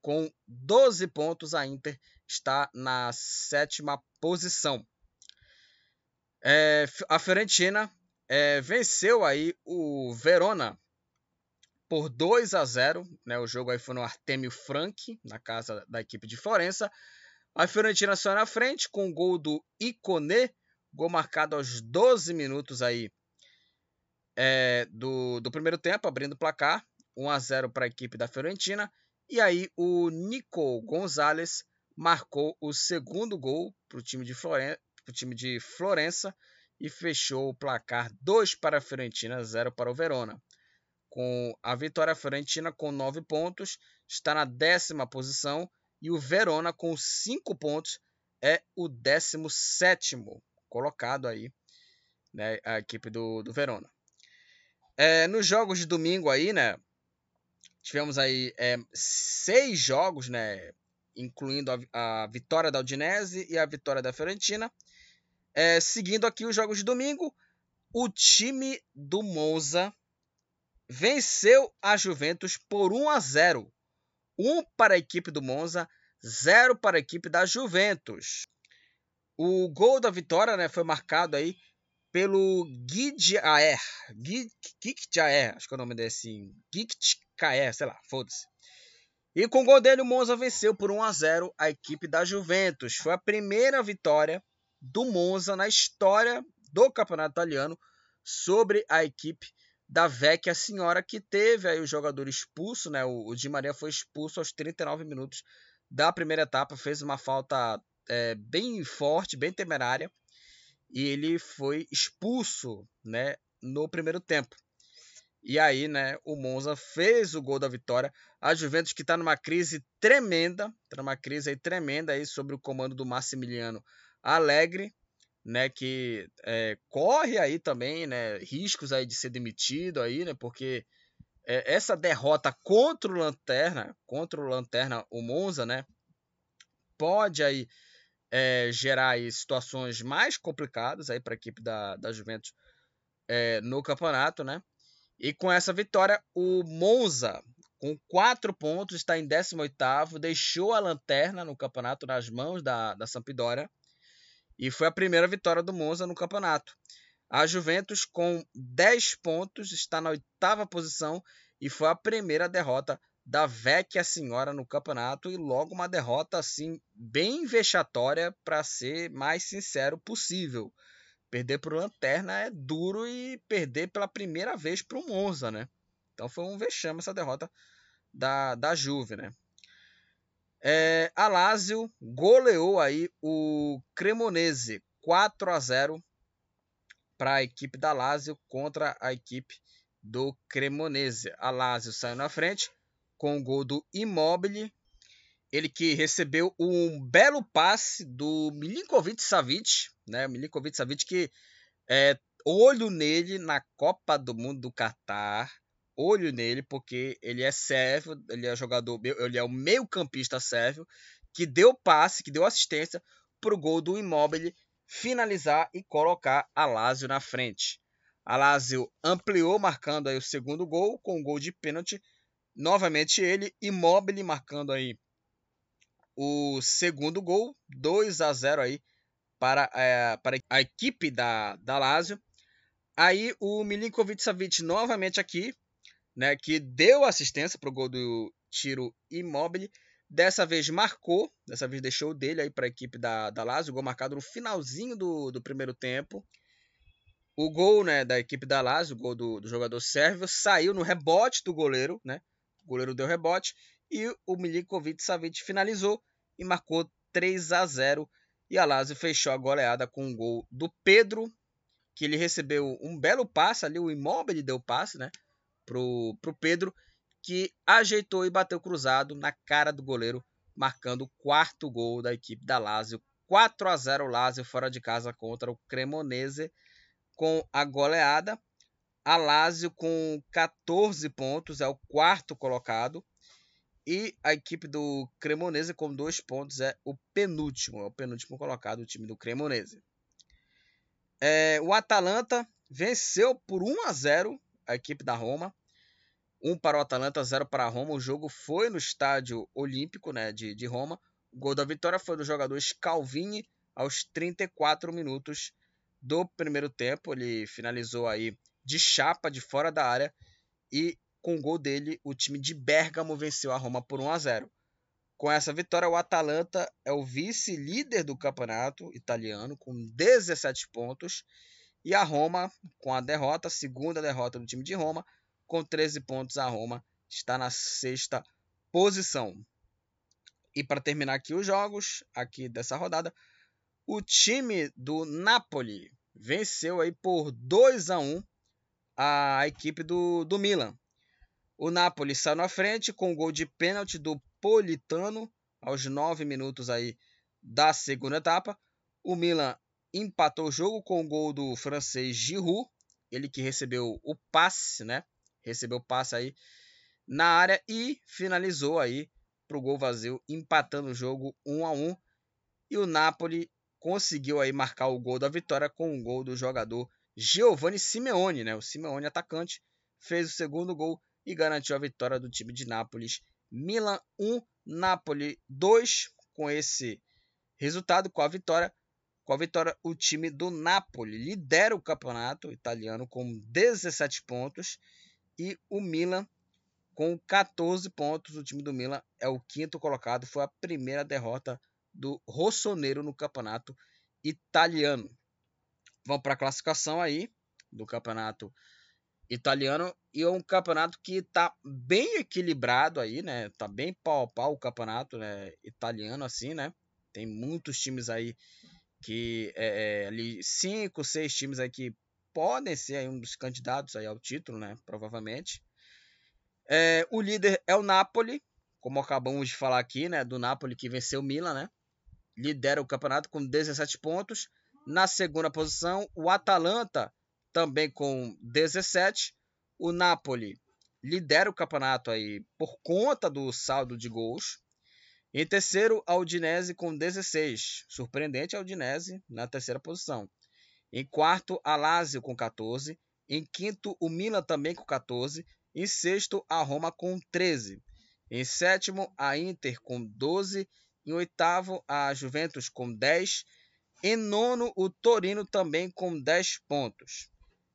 com 12 pontos, a Inter está na sétima posição. É, a Fiorentina é, venceu aí o Verona por 2 a 0. Né? O jogo aí foi no Artemio Frank, na casa da equipe de Florença. A Fiorentina saiu na frente com o gol do Icone, gol marcado aos 12 minutos aí é, do, do primeiro tempo, abrindo o placar. 1 a 0 para a equipe da Fiorentina. E aí o Nico Gonzalez marcou o segundo gol para o time de Florença, time de Florença e fechou o placar 2 para a Fiorentina, 0 para o Verona com a Vitória Fiorentina com 9 pontos, está na décima posição e o Verona com 5 pontos é o 17 colocado aí, né, a equipe do, do Verona. É, nos jogos de domingo aí, né, tivemos aí é, seis jogos, né, incluindo a, a, vitória da Udinese e a vitória da Fiorentina. É, seguindo aqui os jogos de domingo, o time do Monza venceu a Juventus por 1 a 0. 1 para a equipe do Monza, 0 para a equipe da Juventus. O gol da vitória né, foi marcado aí pelo Guidjaer. Guidjaer, acho que é o nome desse. Guidjaer, sei lá, foda-se. E com o gol dele, o Monza venceu por 1 a 0 a equipe da Juventus. Foi a primeira vitória do Monza na história do campeonato italiano sobre a equipe da Vecchia Senhora, que teve aí o jogador expulso, né? O, Di Maria foi expulso aos 39 minutos da primeira etapa, fez uma falta é, bem forte, bem temerária, e ele foi expulso, né? No primeiro tempo. E aí, né, o Monza fez o gol da vitória. A Juventus que está numa crise tremenda, está numa crise aí tremenda aí sobre o comando do Massimiliano Alegre, né, que é, corre aí também, né, riscos aí de ser demitido aí, né, porque é, essa derrota contra o Lanterna, contra o Lanterna, o Monza, né, pode aí é, gerar aí, situações mais complicadas aí para a equipe da, da Juventus é, no campeonato, né? E com essa vitória, o Monza, com quatro pontos, está em 18º, deixou a lanterna no campeonato nas mãos da, da Sampdoria e foi a primeira vitória do Monza no campeonato. A Juventus, com 10 pontos, está na oitava posição e foi a primeira derrota da Vecchia Senhora no campeonato e logo uma derrota assim bem vexatória para ser mais sincero possível. Perder para o Lanterna é duro e perder pela primeira vez para o Monza, né? Então foi um vexame essa derrota da, da Juve, né? É, a Lazio goleou aí o Cremonese 4 a 0 para a equipe da Lazio contra a equipe do Cremonese. A Lazio saiu na frente com o gol do Immobile. Ele que recebeu um belo passe do Milinkovic Savic, né? Milinkovic Savic que é olho nele na Copa do Mundo do Catar. Olho nele porque ele é sérvio, ele é jogador, ele é o meio-campista sérvio que deu passe, que deu assistência para o gol do Immobile finalizar e colocar a Lazio na frente. A Lazio ampliou marcando aí o segundo gol com um gol de pênalti. Novamente ele, Immobile marcando aí o segundo gol, 2 a 0 aí para, é, para a equipe da, da Lazio. Aí o Milinkovic Savic novamente aqui, né, que deu assistência para o gol do tiro Immobile. Dessa vez marcou, dessa vez deixou dele aí para a equipe da, da Lazio, gol marcado no finalzinho do, do primeiro tempo. O gol né, da equipe da Lazio, o gol do, do jogador sérvio, saiu no rebote do goleiro, né? O goleiro deu rebote e o Milinkovic Savic finalizou e marcou 3 a 0 e a Lazio fechou a goleada com um gol do Pedro, que ele recebeu um belo passe ali, o Immobile deu passe, né, pro, pro Pedro, que ajeitou e bateu cruzado na cara do goleiro, marcando o quarto gol da equipe da Lazio. 4 a 0 Lazio fora de casa contra o Cremonese com a goleada. A Lazio com 14 pontos é o quarto colocado e a equipe do Cremonese com dois pontos é o penúltimo, é o penúltimo colocado, o time do Cremonese. É, o Atalanta venceu por 1 a 0 a equipe da Roma. 1 para o Atalanta, 0 para a Roma. O jogo foi no estádio olímpico né, de, de Roma. O gol da vitória foi do jogador Scalvini aos 34 minutos do primeiro tempo. Ele finalizou aí de chapa de fora da área e com o gol dele, o time de Bergamo venceu a Roma por 1 a 0. Com essa vitória, o Atalanta é o vice-líder do campeonato italiano com 17 pontos e a Roma, com a derrota, segunda derrota do time de Roma, com 13 pontos, a Roma está na sexta posição. E para terminar aqui os jogos aqui dessa rodada, o time do Napoli venceu aí por 2 a 1 a equipe do, do Milan. O Napoli saiu na frente com um gol de pênalti do Politano aos 9 minutos aí da segunda etapa. O Milan empatou o jogo com o gol do francês Giroud, ele que recebeu o passe, né? Recebeu o passe aí na área e finalizou aí para o gol vazio, empatando o jogo 1 a 1. E o Napoli conseguiu aí marcar o gol da vitória com um gol do jogador Giovanni Simeone, né? O Simeone atacante fez o segundo gol e garantiu a vitória do time de Nápoles. Milan 1, Napoli 2. Com esse resultado, com a vitória, com a vitória, o time do Napoli lidera o campeonato italiano com 17 pontos e o Milan com 14 pontos. O time do Milan é o quinto colocado. Foi a primeira derrota do Rossonero no campeonato italiano. Vamos para a classificação aí do campeonato italiano e é um campeonato que está bem equilibrado aí, né? Tá bem pau a pau o campeonato né? italiano assim, né? Tem muitos times aí que é, ali cinco, seis times aí que podem ser aí um dos candidatos aí ao título, né? Provavelmente. É, o líder é o Napoli, como acabamos de falar aqui, né? Do Napoli que venceu o Milan, né? Lidera o campeonato com 17 pontos. Na segunda posição, o Atalanta também com 17. O Napoli lidera o campeonato aí por conta do saldo de gols. Em terceiro, a Udinese com 16. Surpreendente a Udinese na terceira posição. Em quarto, a Lazio com 14. Em quinto, o Milan também com 14. Em sexto, a Roma com 13. Em sétimo, a Inter com 12. Em oitavo, a Juventus com 10. Em nono, o Torino também com 10 pontos.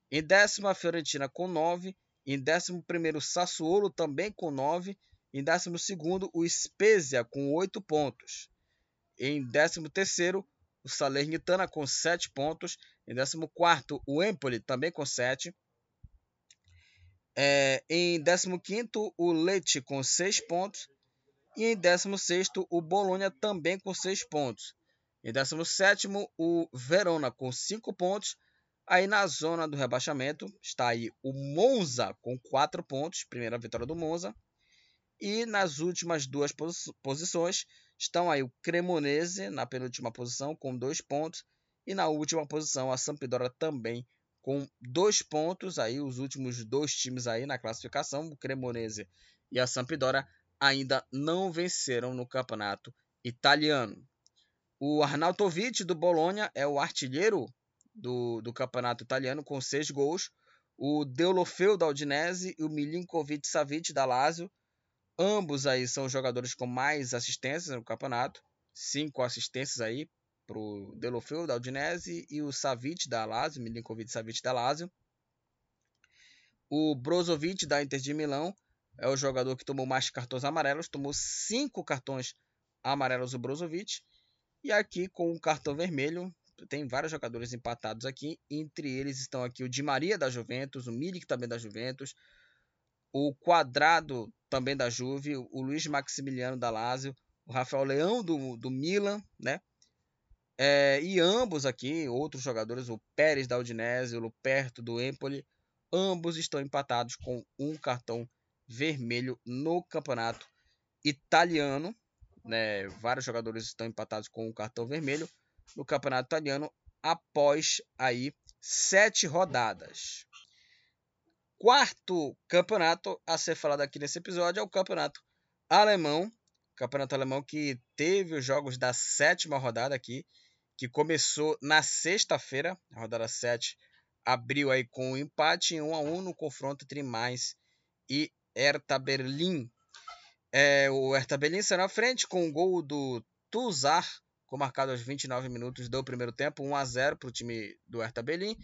Em décimo, a Fiorentina com 9. Em décimo primeiro, o Sassuolo também com 9. Em décimo segundo, o Spezia com 8 pontos. Em décimo terceiro, o Salernitana com 7 pontos. Em décimo quarto, o Empoli também com 7. É, em 15 o Leite com 6 pontos. E em 16 o Bolonha também com 6 pontos. Em 17 o Verona com 5 pontos. Aí na zona do rebaixamento está aí o Monza com 4 pontos, primeira vitória do Monza. E nas últimas duas posições estão aí o Cremonese na penúltima posição com 2 pontos. E na última posição a Sampdoria também com dois pontos. Aí os últimos dois times aí na classificação, o Cremonese e a Sampdoria, ainda não venceram no campeonato italiano. O Arnautovic do Bolonha é o artilheiro do, do campeonato italiano com seis gols. O Deulofeu da Udinese e o Milinkovic Savic da Lazio. Ambos aí são jogadores com mais assistências no campeonato. Cinco assistências aí para o Delofeu da Udinese e o Savic da Lazio, Milinkovic Savic da Lazio. O Brozovic da Inter de Milão é o jogador que tomou mais cartões amarelos, tomou cinco cartões amarelos o Brozovic. E aqui com o cartão vermelho, tem vários jogadores empatados aqui, entre eles estão aqui o Di Maria da Juventus, o Milik também da Juventus, o Quadrado também da Juve, o Luiz Maximiliano da Lazio, o Rafael Leão do, do Milan, né? É, e ambos aqui, outros jogadores, o Pérez da Udinese, o Luperto do Empoli, ambos estão empatados com um cartão vermelho no campeonato italiano. Né? Vários jogadores estão empatados com um cartão vermelho no campeonato italiano após aí sete rodadas. Quarto campeonato a ser falado aqui nesse episódio é o campeonato alemão. Campeonato alemão que teve os jogos da sétima rodada aqui que começou na sexta-feira, a rodada 7, abriu aí com um empate em 1 a 1 no confronto entre Mais e Hertha Berlim. É, o Hertha Berlim saiu na frente com o um gol do Tuzar, com marcado aos 29 minutos do primeiro tempo, 1 a 0 para o time do Hertha Berlim.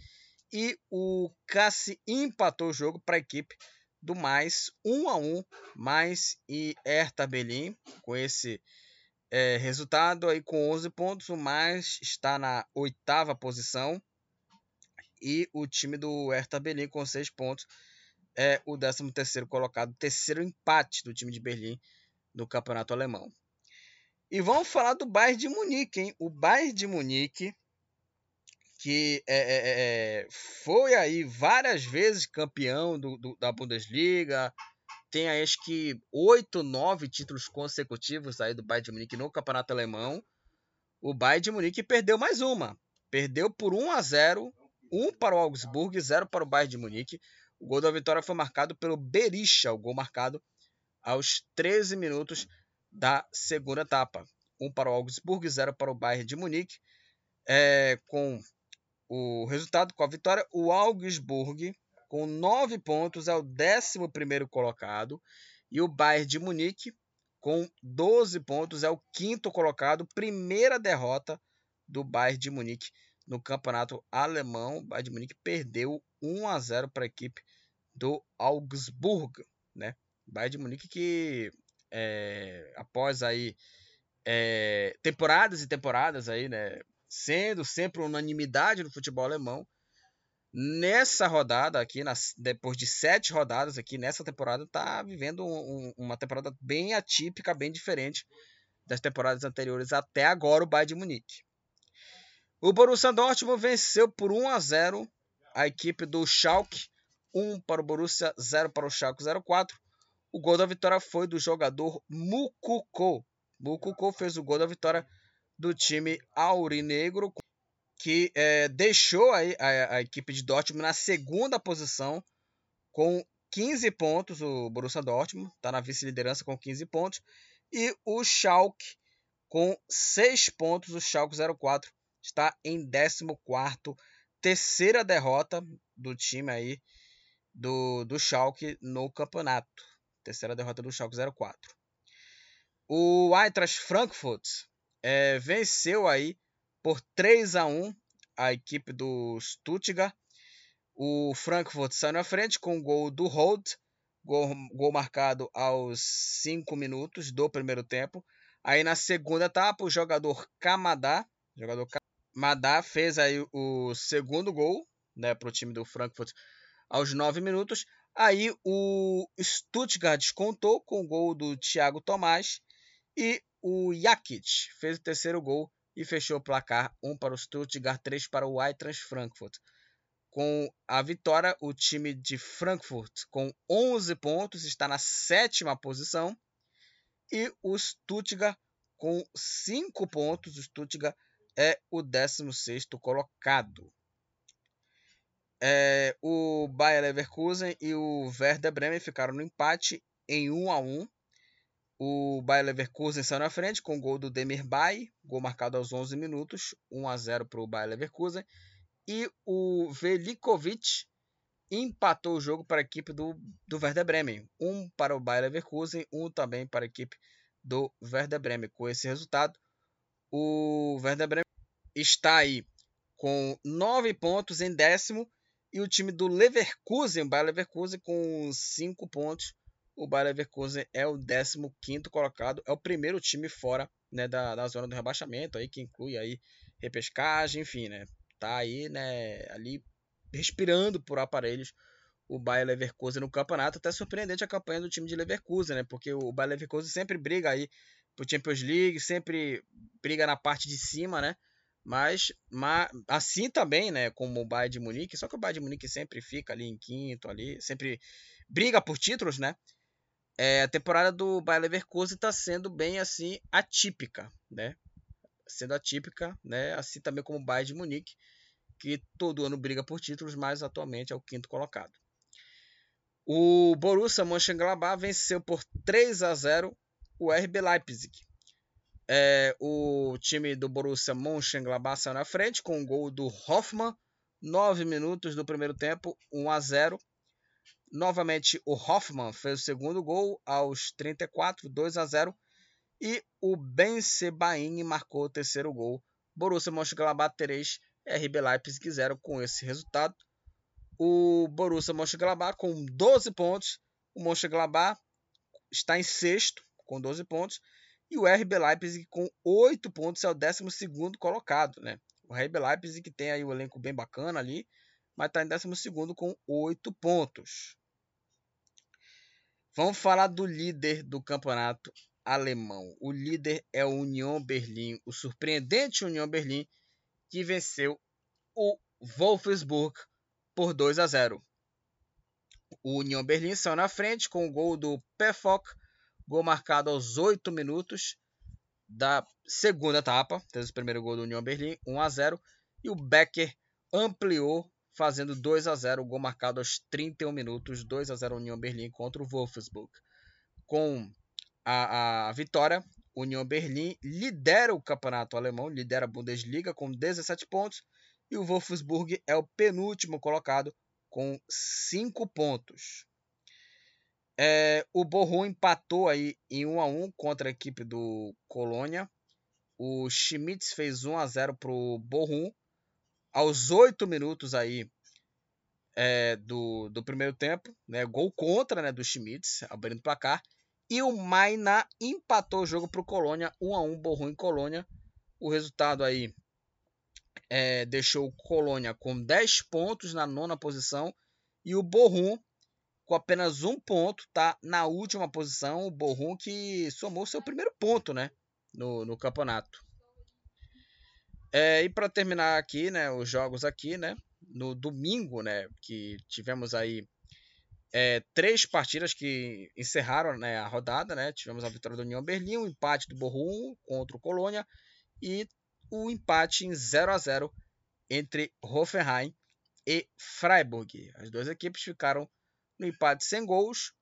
E o Cassi empatou o jogo para a equipe do Mais, 1 a 1 Mais e Hertha Berlim, com esse é, resultado aí com 11 pontos, o mais está na oitava posição. E o time do Hertha Berlim com 6 pontos é o 13 terceiro colocado, terceiro empate do time de Berlim no campeonato alemão. E vamos falar do Bayern de Munique, hein? O Bayern de Munique, que é, é, é, é foi aí várias vezes campeão do, do, da Bundesliga, tem acho que oito, nove títulos consecutivos aí do Bayern de Munique no Campeonato Alemão. O Bayern de Munique perdeu mais uma. Perdeu por 1 a 0, 1 para o Augsburg e 0 para o Bayern de Munique. O gol da vitória foi marcado pelo Berisha, o gol marcado aos 13 minutos da segunda etapa. 1 para o Augsburg e 0 para o Bayern de Munique. É, com o resultado, com a vitória, o Augsburg com 9 pontos, é o 11 colocado. E o Bayern de Munique, com 12 pontos, é o quinto colocado. Primeira derrota do Bayern de Munique no campeonato alemão. O Bayern de Munique perdeu 1 a 0 para a equipe do Augsburg. Né? Bayern de Munique que é, após aí é, temporadas e temporadas aí, né, sendo sempre unanimidade no futebol alemão, nessa rodada aqui, nas, depois de sete rodadas aqui nessa temporada, está vivendo um, um, uma temporada bem atípica, bem diferente das temporadas anteriores até agora o Bayern de Munique. O Borussia Dortmund venceu por 1 a 0 a equipe do Schalke, 1 para o Borussia, 0 para o Schalke 04. O gol da vitória foi do jogador Mukoko. Mukoko fez o gol da vitória do time aurinegro que é, deixou a, a, a, equipe de Dortmund na segunda posição com 15 pontos. O Borussia Dortmund está na vice-liderança com 15 pontos. E o Schalke com 6 pontos, o Schalke 04 está em 14º, terceira derrota do time aí do, do Schalke no campeonato. Terceira derrota do Schalke 04. O Eintracht Frankfurt é, venceu aí por 3 a 1 a equipe do Stuttgart. O Frankfurt saiu na frente com o gol do Holt, gol, gol marcado aos 5 minutos do primeiro tempo. Aí na segunda etapa, o jogador Kamada, jogador Kamada fez aí o segundo gol né, para o time do Frankfurt aos 9 minutos. Aí o Stuttgart descontou com o gol do Thiago Tomás e o Jakic fez o terceiro gol e fechou o placar 1 para o Stuttgart, 3 para o Eintracht Frankfurt. Com a vitória, o time de Frankfurt com 11 pontos está na sétima posição e o Stuttgart com 5 pontos. O Stuttgart é o 16º colocado. É, o Bayer Leverkusen e o Werder Bremen ficaram no empate em 1 a 1. O Bayer Leverkusen saiu na frente com o gol do Demir Bay, gol marcado aos 11 minutos, 1 a 0 para o Bayer Leverkusen. E o Velikovic empatou o jogo para a equipe do, do Werder Bremen. Um para o Bayer Leverkusen, um também para a equipe do Werder Bremen. Com esse resultado, o Werder Bremen está aí com 9 pontos em décimo e o time do Leverkusen, o Bayer Leverkusen, com 5 pontos. O Bayer Leverkusen é o 15º colocado, é o primeiro time fora né, da, da zona do rebaixamento, aí, que inclui aí repescagem, enfim, né? Tá aí, né, ali respirando por aparelhos o Bayer Leverkusen no campeonato. Até surpreendente a campanha do time de Leverkusen, né? Porque o Bayer Leverkusen sempre briga aí pro Champions League, sempre briga na parte de cima, né? Mas, mas assim também, né, como o Bayern de Munique, só que o Bayern de Munique sempre fica ali em quinto, ali, sempre briga por títulos, né? É, a temporada do Bayer Leverkusen está sendo bem assim atípica, né? Sendo atípica, né? Assim também como o Bayern de Munique, que todo ano briga por títulos, mas atualmente é o quinto colocado. O Borussia Mönchengladbach venceu por 3 a 0 o RB Leipzig. É, o time do Borussia Mönchengladbach saiu na frente com o um gol do Hoffmann. 9 minutos do primeiro tempo, 1 a 0. Novamente o Hoffmann fez o segundo gol aos 34, 2 a 0. E o Ben Sebaini marcou o terceiro gol. Borussia Mönchengladbach 3, RB Leipzig 0 com esse resultado. O Borussia Mönchengladbach com 12 pontos. O Mönchengladbach está em sexto com 12 pontos. E o RB Leipzig com 8 pontos é o 12 colocado, né? O RB Leipzig tem aí o um elenco bem bacana ali, mas está em 12 com 8 pontos. Vamos falar do líder do campeonato alemão. O líder é o Union Berlim, o surpreendente Union Berlim, que venceu o Wolfsburg por 2 a 0. O Union Berlim saiu na frente com o gol do Pefok Gol marcado aos 8 minutos da segunda etapa. Teve o primeiro gol do União Berlim, 1 a 0 E o Becker ampliou, fazendo 2 a 0 Gol marcado aos 31 minutos, 2 a 0 União Berlim contra o Wolfsburg. Com a, a vitória, União Berlim lidera o campeonato alemão, lidera a Bundesliga com 17 pontos. E o Wolfsburg é o penúltimo colocado com 5 pontos. É, o Borrom empatou aí em 1 a 1 contra a equipe do Colônia. O Schmitz fez 1 a 0 para o Borrom. Aos 8 minutos aí é, do, do primeiro tempo, né, gol contra né, do Schmitz, abrindo o placar. E o Maina empatou o jogo para o Colônia, 1 a 1 Borrom em Colônia. O resultado aí é, deixou o Colônia com 10 pontos na nona posição e o Borrom com apenas um ponto, tá na última posição. O Borrom que somou seu primeiro ponto, né, no, no campeonato. É, e para terminar aqui, né, os jogos aqui, né, no domingo, né, que tivemos aí é, três partidas que encerraram né, a rodada, né, tivemos a vitória do União Berlim, o empate do Borrom contra o Colônia e o empate em 0 a 0 entre Hoffenheim e Freiburg. As duas equipes ficaram no empate sem gols.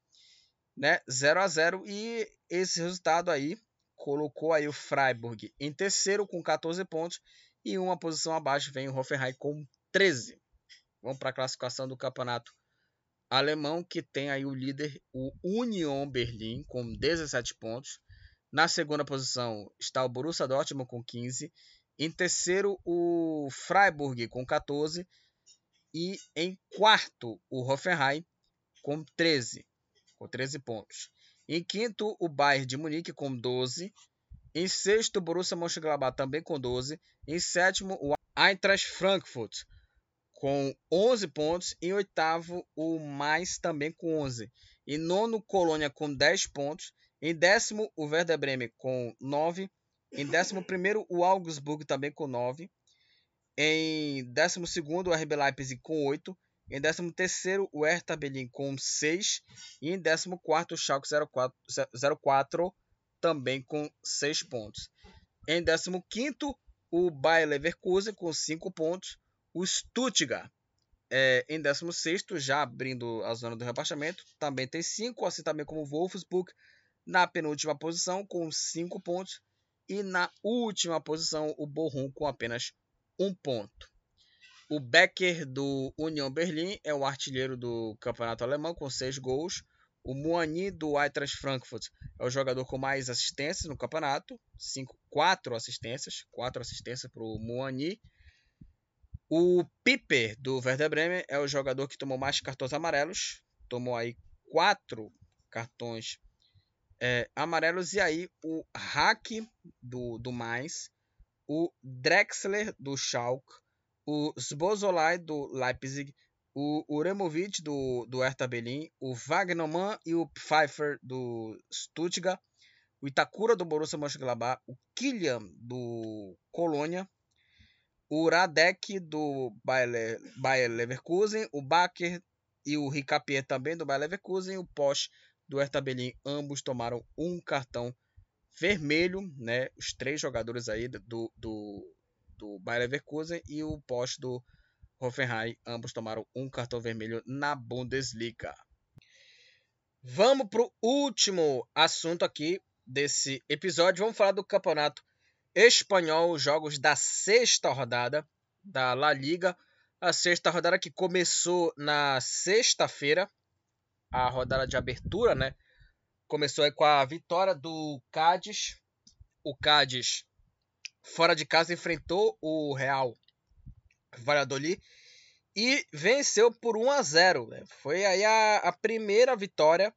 né, 0 a 0 e esse resultado aí colocou aí o Freiburg em terceiro com 14 pontos e uma posição abaixo vem o Hoffenheim com 13. Vamos para a classificação do campeonato alemão que tem aí o líder o Union Berlim com 17 pontos. Na segunda posição está o Borussia Dortmund com 15, em terceiro o Freiburg com 14 e em quarto o Hoffenheim com 13, com 13 pontos. Em quinto, o Bayern de Munique com 12. Em sexto, o Borussia Mönchengladbach também com 12. Em sétimo, o Eintracht Frankfurt com 11 pontos. Em oitavo, o Mais também com 11. Em nono, Colônia com 10 pontos. Em décimo, o Werder Bremen com 9. Em décimo primeiro, o Augsburg também com 9. Em décimo segundo, o RB Leipzig com 8. Em 13º, o Hertha Berlim com 6. E em 14º, o Schalke 04, 04 também com 6 pontos. Em 15º, o Bayer Leverkusen com 5 pontos. O Stuttgart é, em 16º, já abrindo a zona do rebaixamento, também tem 5, assim também como o Wolfsburg na penúltima posição com 5 pontos. E na última posição, o Bochum com apenas 1 ponto. O Becker do Union Berlim é o artilheiro do campeonato alemão com seis gols. O Moani do Eintracht Frankfurt é o jogador com mais assistências no campeonato, cinco, quatro assistências, quatro assistências para o Moani. O Piper do Werder Bremen é o jogador que tomou mais cartões amarelos, tomou aí quatro cartões é, amarelos e aí o Hack do do Mais, o Drexler do Schalke, o Sbozolai do Leipzig, o Uremovic do, do Hertha Berlin, o Wagnermann e o Pfeiffer do Stuttgart, o Itakura do Borussia Mönchengladbach, o Kilian do Colônia, o Radek do Bayer, Leverkusen, o Baker e o Ricapier também do Bayer Leverkusen, o Posch do Hertha Berlin, ambos tomaram um cartão vermelho, né? Os três jogadores aí do, do do Bayer Leverkusen e o poste do Hoffenheim. Ambos tomaram um cartão vermelho na Bundesliga. Vamos para o último assunto aqui desse episódio. Vamos falar do campeonato espanhol, jogos da sexta rodada da La Liga. A sexta rodada que começou na sexta-feira, a rodada de abertura, né? Começou com a vitória do Cádiz. O Cádiz fora de casa enfrentou o Real Valladolid e venceu por 1 a 0. Né? Foi aí a, a, primeira vitória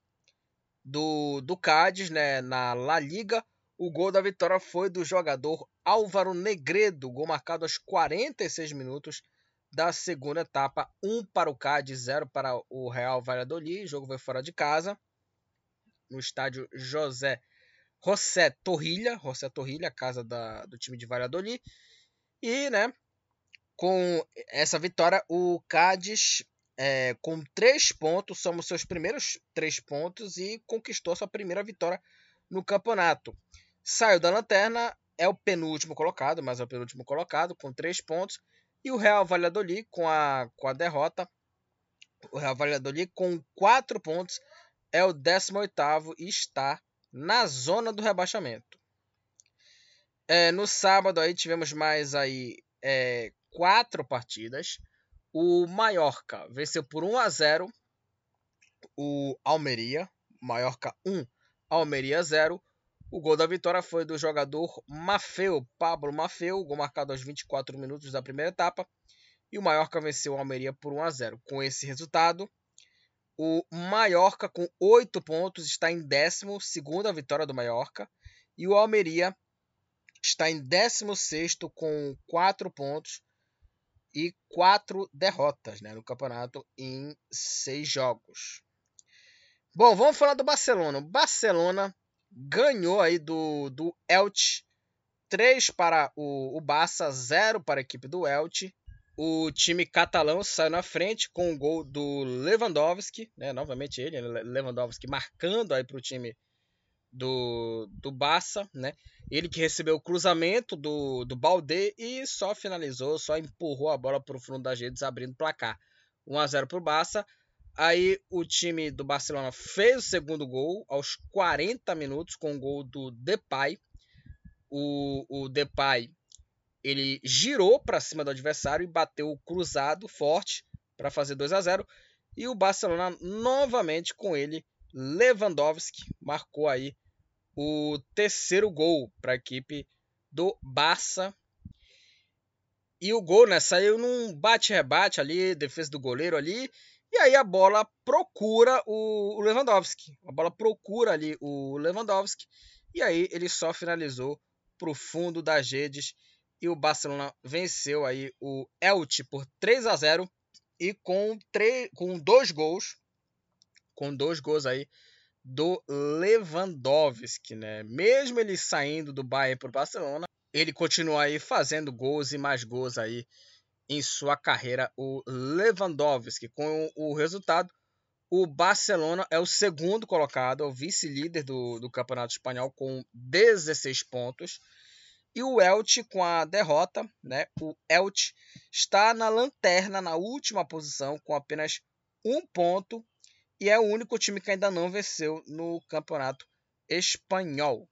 do, do Cádiz né? na La Liga. O gol da vitória foi do jogador Álvaro Negredo, gol marcado aos 46 minutos da segunda etapa. 1 para o Cádiz, 0 para o Real Valladolid. O jogo foi fora de casa, no estádio José José Torrilha, José Torrilha, casa da, do time de Valladolid. E, né, com essa vitória, o Cádiz, é, com três pontos, somos seus primeiros três pontos e conquistou sua primeira vitória no campeonato. Saiu da lanterna, é o penúltimo colocado, mas é o penúltimo colocado, com três pontos. E o Real Valladolid, com a, com a derrota, o Real Valladolid, com quatro pontos, é o 18 e está na zona do rebaixamento. É, no sábado aí tivemos mais aí é, quatro partidas. O Mallorca venceu por 1 a 0 o Almeria. Mallorca 1, Almeria 0. O gol da vitória foi do jogador Mafeu, Pablo Mafeu, gol marcado aos 24 minutos da primeira etapa. E o Mallorca venceu o Almeria por 1 a 0. Com esse resultado, o Mallorca, com oito pontos, está em décimo, segunda vitória do Mallorca. E o Almeria está em décimo sexto, com quatro pontos e quatro derrotas né, no campeonato em seis jogos. Bom, vamos falar do Barcelona. O Barcelona ganhou aí do, do Elche. 3 para o, o Barça, 0 para a equipe do Elche o time catalão saiu na frente com o gol do Lewandowski, né? Novamente ele, né? Lewandowski marcando aí para o time do, do Barça, né? Ele que recebeu o cruzamento do, do Balde e só finalizou, só empurrou a bola para o fundo das redes, abrindo o placar. 1 a 0 para o Barça. Aí o time do Barcelona fez o segundo gol aos 40 minutos com o gol do Depay. O, o Depay ele girou para cima do adversário e bateu cruzado forte para fazer 2 a 0 e o Barcelona novamente com ele Lewandowski marcou aí o terceiro gol para a equipe do Barça e o gol né, saiu num bate-rebate ali, defesa do goleiro ali, e aí a bola procura o Lewandowski. A bola procura ali o Lewandowski. E aí ele só finalizou para o fundo das redes. E o Barcelona venceu aí o Elche por 3 a 0 e com, três, com dois gols. Com dois gols aí do Lewandowski, né? Mesmo ele saindo do Bayern para o Barcelona, ele continua aí fazendo gols e mais gols aí em sua carreira o Lewandowski. Com o resultado, o Barcelona é o segundo colocado, é o vice-líder do, do Campeonato Espanhol com 16 pontos. E o Elche, com a derrota, né, o Elche está na lanterna, na última posição, com apenas um ponto. E é o único time que ainda não venceu no Campeonato Espanhol.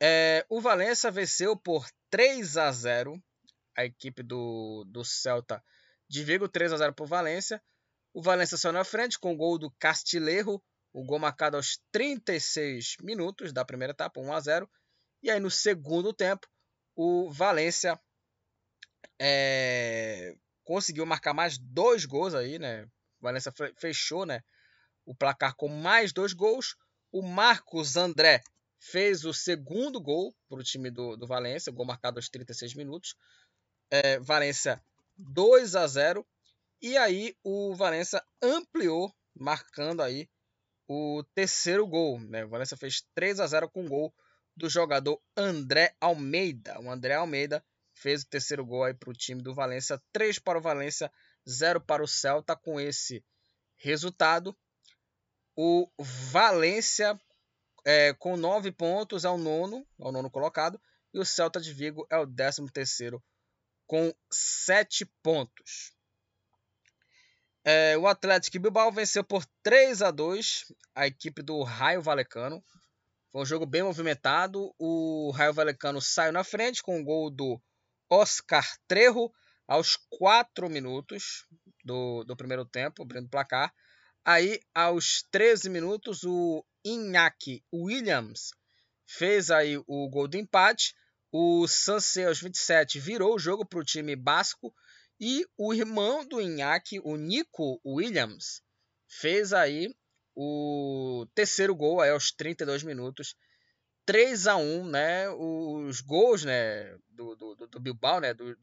É, o Valência venceu por 3 a 0 a equipe do, do Celta de Vigo, 3 a 0 para o Valência. O Valência saiu na frente com o gol do Castilheiro, o gol marcado aos 36 minutos da primeira etapa, 1 a 0. E aí no segundo tempo, o Valência é, conseguiu marcar mais dois gols aí, né? O Valência fechou, né? O placar com mais dois gols. O Marcos André fez o segundo gol para o time do, do Valência, gol marcado aos 36 minutos é, Valência 2 a 0 e aí o Valência ampliou, marcando aí o terceiro gol. Né? O Valência fez 3 a 0 com o gol do jogador André Almeida. O André Almeida fez o terceiro gol aí para o time do Valência. 3 para o Valência, 0 para o Celta. Com esse resultado, o Valência é, com 9 pontos é o nono, é o nono colocado. E o Celta de Vigo é o décimo terceiro com 7 pontos. É, o Atlético Bilbao venceu por 3 a 2 a equipe do Raio Valecano. Foi um jogo bem movimentado. O Raio Valecano saiu na frente com o gol do Oscar Trejo aos 4 minutos do, do primeiro tempo, abrindo o placar. Aí, aos 13 minutos, o Iñaki Williams fez aí o gol do empate. O Sanse aos 27 virou o jogo para o time basco e o irmão do Iñaki, o Nico Williams, fez aí o terceiro gol aí aos 32 minutos. 3 a 1 né? Os gols né, do, do, do Bilbao, né? Do,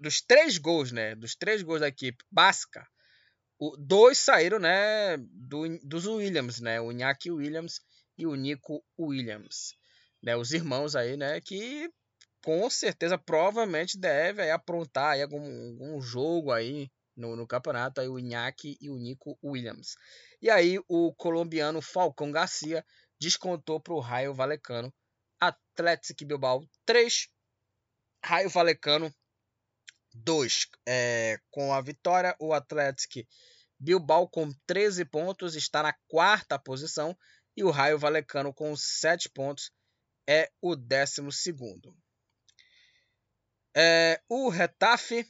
dos três gols, né? Dos três gols da equipe basca, o, dois saíram, né? Do, dos Williams, né? O Iñaki Williams e o Nico Williams. Né, os irmãos aí, né? Que com certeza, provavelmente deve aí, aprontar aí algum, algum jogo aí no, no, campeonato, aí o Iñaki e o Nico Williams. E aí o colombiano Falcão Garcia descontou para o Raio Valecano. Atlético Bilbao 3, Raio Valecano 2. É, com a vitória, o Atlético Bilbao com 13 pontos está na quarta posição e o Raio Valecano com 7 pontos é o décimo segundo. É, o Retafe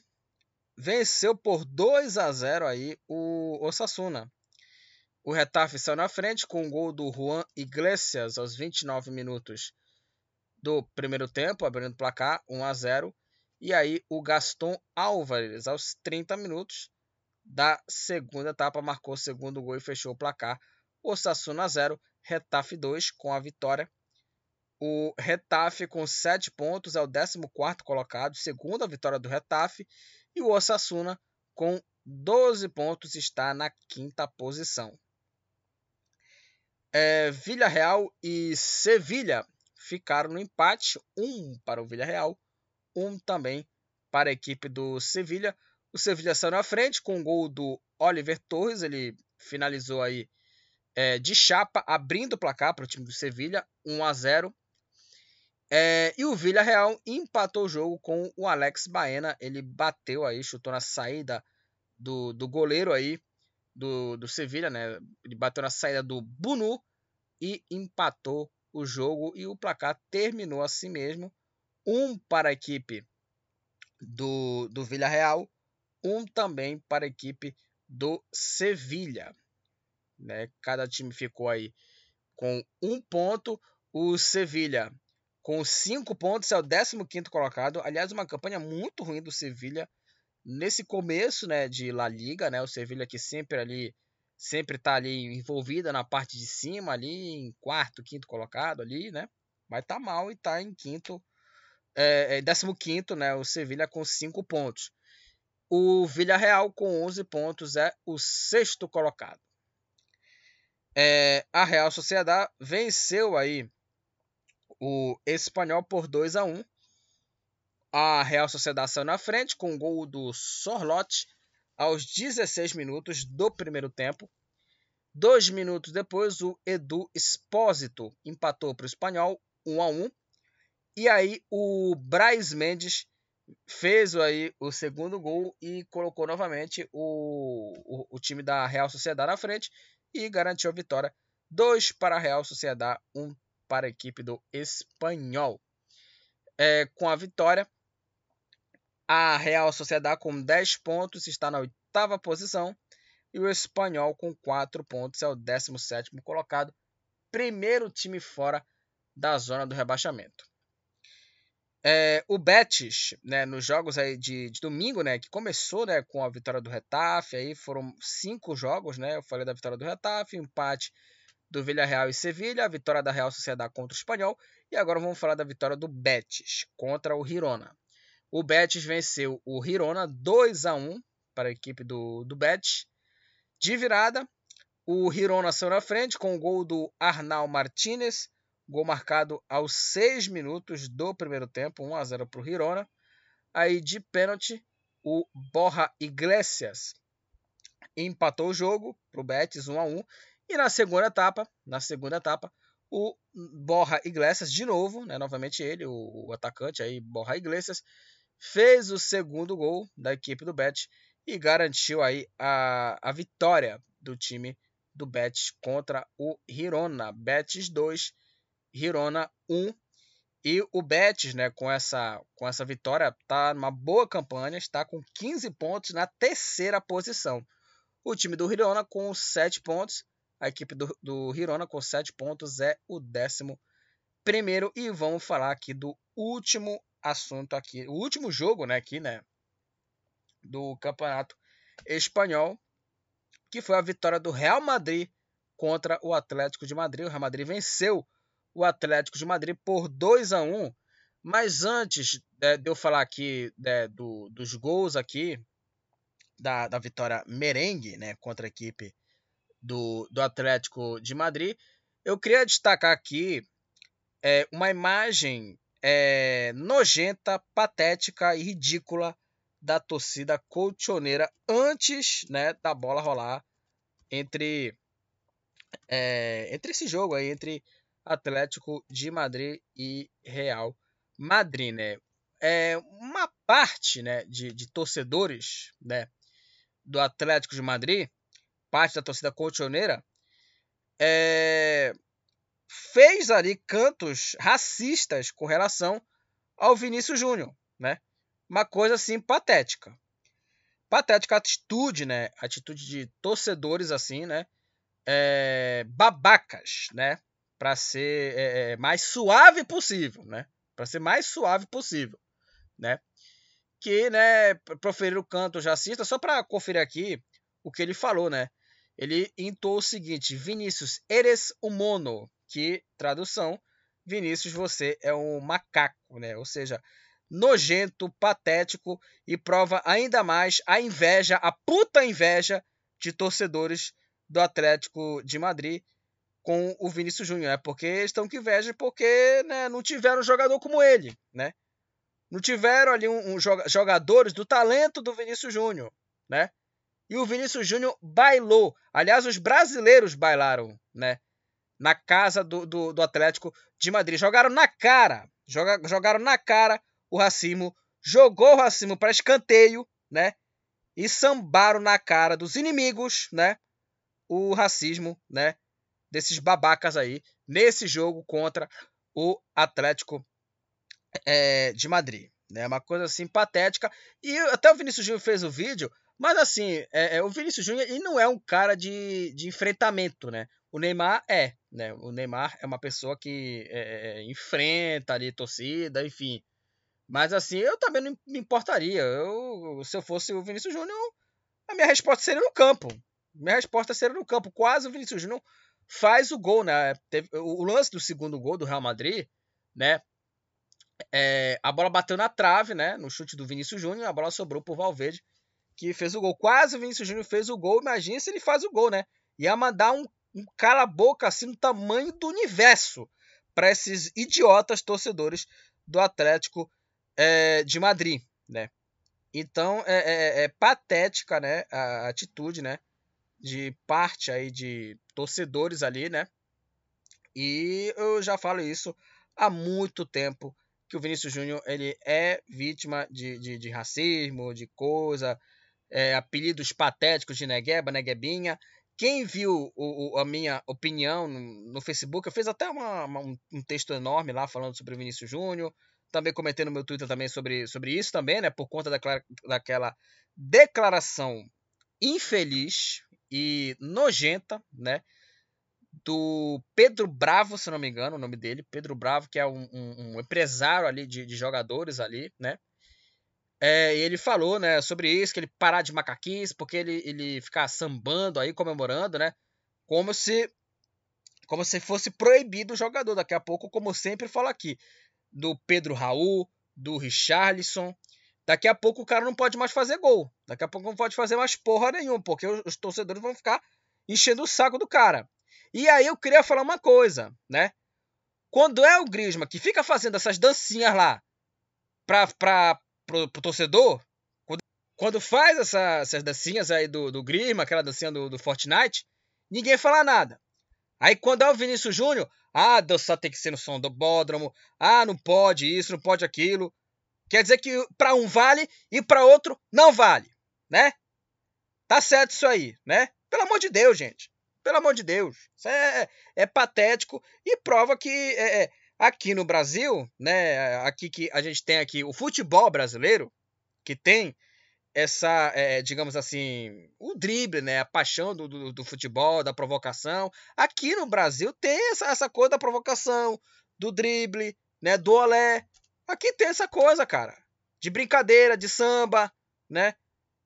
venceu por 2 a 0 aí o Osasuna. O Retafe saiu na frente com o gol do Juan Iglesias aos 29 minutos do primeiro tempo, abrindo o placar 1 a 0. E aí o Gaston Álvares aos 30 minutos da segunda etapa marcou o segundo gol e fechou o placar. Osasuna 0, Retafe 2 com a vitória o Retafe, com 7 pontos, é o 14 colocado, segunda vitória do Retafe. E o Osasuna, com 12 pontos, está na quinta posição. É, Vila Real e Sevilha ficaram no empate, um para o Vila Real, um também para a equipe do Sevilha. O Sevilha saiu na frente com o gol do Oliver Torres, ele finalizou aí é, de chapa, abrindo o placar para o time do Sevilha, 1 a 0. É, e o Villarreal empatou o jogo com o Alex Baena. Ele bateu aí, chutou na saída do, do goleiro aí do, do Sevilha, né? Ele bateu na saída do Bunu e empatou o jogo e o placar terminou assim mesmo. Um para a equipe do, do Villarreal, um também para a equipe do Sevilha. Né? Cada time ficou aí com um ponto. O Sevilha com cinco pontos é o 15 colocado. Aliás, uma campanha muito ruim do Sevilha nesse começo né, de La Liga. Né? O Sevilha que sempre ali sempre está ali envolvida na parte de cima, ali em quarto, quinto colocado ali, né? Mas tá mal e tá em quinto, é, é, décimo quinto, né? O Sevilha com cinco pontos. O Villarreal com 11 pontos é o sexto colocado. É, a Real Sociedade venceu aí o Espanhol por 2 a 1. A Real Sociedade saiu na frente com o gol do Sorlote aos 16 minutos do primeiro tempo. Dois minutos depois, o Edu Espósito empatou para o Espanhol 1 a 1. E aí o Braz Mendes fez aí o segundo gol e colocou novamente o, o, o time da Real Sociedade na frente e garantiu a vitória. Dois para a Real Sociedade, um para a equipe do Espanhol. É, com a vitória, a Real Sociedade com 10 pontos está na oitava posição e o Espanhol com 4 pontos é o 17 colocado, primeiro time fora da zona do rebaixamento. É, o Betis, né, nos jogos aí de, de, domingo, né, que começou né, com a vitória do Retafe, aí foram cinco jogos, né, eu falei da vitória do Retafe, empate do Villarreal e Sevilha, a vitória da Real Sociedade contra o Espanhol, e agora vamos falar da vitória do Betis contra o Girona. O Betis venceu o Girona 2 a 1 para a equipe do, do Betis. De virada, o Girona saiu na frente com o gol do Arnal Martinez, gol marcado aos 6 minutos do primeiro tempo, 1 a 0 para o Girona. Aí de pênalti, o Borja Iglesias empatou o jogo para o Betis 1 a 1 e na segunda etapa, na segunda etapa, o Borja Iglesias de novo, né, novamente ele, o, o atacante aí Borja Iglesias fez o segundo gol da equipe do Betis e garantiu aí a, a vitória do time do Betis contra o Girona. Betis 2, Girona 1. E o Betis, né, com essa, com essa vitória, está numa boa campanha, está com 15 pontos na terceira posição. O time do Girona com 7 pontos, a equipe do, do Girona com 7 pontos é o décimo primeiro. E vamos falar aqui do último assunto aqui, o último jogo, né, aqui, né, do Campeonato Espanhol, que foi a vitória do Real Madrid contra o Atlético de Madrid. O Real Madrid venceu o Atlético de Madrid por 2 a 1. Mas antes é, de eu falar aqui é, do, dos gols aqui da, da vitória merengue né, contra a equipe do, do Atlético de Madrid, eu queria destacar aqui é, uma imagem é, nojenta, patética e ridícula da torcida colchoneira antes né, da bola rolar entre, é, entre esse jogo aí, entre Atlético de Madrid e Real Madrid, né? É uma parte, né, de, de torcedores, né, do Atlético de Madrid, parte da torcida colchoneira, é, fez ali cantos racistas com relação ao Vinícius Júnior, né? Uma coisa assim patética. Patética atitude, né? Atitude de torcedores assim, né? É, babacas, né? Para ser é, é, mais suave possível, né? Para ser mais suave possível, né? Que, né? Proferir o canto racista, só para conferir aqui o que ele falou, né? Ele intou o seguinte: Vinícius, eres humano, que tradução, Vinícius, você é um macaco, né? Ou seja, nojento, patético e prova ainda mais a inveja, a puta inveja de torcedores do Atlético de Madrid com o Vinícius Júnior, né? Porque estão com inveja porque né, não tiveram um jogador como ele, né? Não tiveram ali um, um jogadores do talento do Vinícius Júnior, né? E o Vinícius Júnior bailou. Aliás, os brasileiros bailaram, né? Na casa do, do, do Atlético de Madrid. Jogaram na cara. Joga, jogaram na cara o Racimo, jogou o Racimo para escanteio, né? E sambaram na cara dos inimigos, né? o racismo, né, desses babacas aí nesse jogo contra o Atlético é, de Madrid. Né? Uma coisa assim patética. E até o Vinícius Júnior fez o vídeo, mas assim, é, é, o Vinícius Júnior não é um cara de, de enfrentamento, né? O Neymar é, né? O Neymar é uma pessoa que é, enfrenta ali torcida, enfim. Mas assim, eu também não me importaria. Eu, se eu fosse o Vinícius Júnior, a minha resposta seria no campo. Minha resposta seria no campo. Quase o Vinícius Júnior faz o gol, né? Teve, o, o lance do segundo gol do Real Madrid, né? É, a bola bateu na trave, né? No chute do Vinícius Júnior, a bola sobrou pro Valverde, que fez o gol. Quase o Vinícius Júnior fez o gol. Imagina se ele faz o gol, né? Ia mandar um, um cala-boca assim no tamanho do universo para esses idiotas torcedores do Atlético é, de Madrid, né? Então é, é, é, patética, né? A atitude, né? De parte aí de torcedores ali, né? E eu já falo isso há muito tempo que o Vinícius Júnior ele é vítima de, de, de racismo, de coisa, é, apelidos patéticos de Negueba, Neguebinha. Quem viu o, o, a minha opinião no, no, Facebook, eu fiz até uma, uma, um texto enorme lá falando sobre o Vinícius Júnior. Também comentei no meu Twitter também sobre, sobre isso também, né? Por conta daquela, daquela declaração infeliz e nojenta, né? do Pedro Bravo, se não me engano, o nome dele, Pedro Bravo, que é um, um, um empresário ali de, de, jogadores ali, né? É, e ele falou, né, sobre isso, que ele parar de macaquice, porque ele, ele ficar sambando aí, comemorando, né? Como se como se fosse proibido o jogador. Daqui a pouco, como sempre falo aqui, do Pedro Raul, do Richarlison. Daqui a pouco o cara não pode mais fazer gol. Daqui a pouco não pode fazer mais porra nenhuma, porque os, torcedores vão ficar enchendo o saco do cara. E aí eu queria falar uma coisa, né? Quando é o Grisma que fica fazendo essas dancinhas lá para pra, pro, pro torcedor, quando, quando faz essa, essas dancinhas aí do, do Grisma, aquela dancinha do, do Fortnite, ninguém fala nada. Aí quando é o Vinícius Júnior, ah, dançar tem que ser no som do bódromo, ah, não pode isso, não pode aquilo. Quer dizer que para um vale e para outro não vale, né? Tá certo isso aí, né? Pelo amor de Deus, gente. Pelo amor de Deus. Isso é, é patético e prova que é, é, aqui no Brasil, né, aqui que a gente tem aqui o futebol brasileiro, que tem essa, é, digamos assim, o drible, né, a paixão do, do, do, futebol, da provocação. Aqui no Brasil tem essa, essa coisa da provocação, do drible, né, do olé. Aqui tem essa coisa, cara, de brincadeira, de samba, né?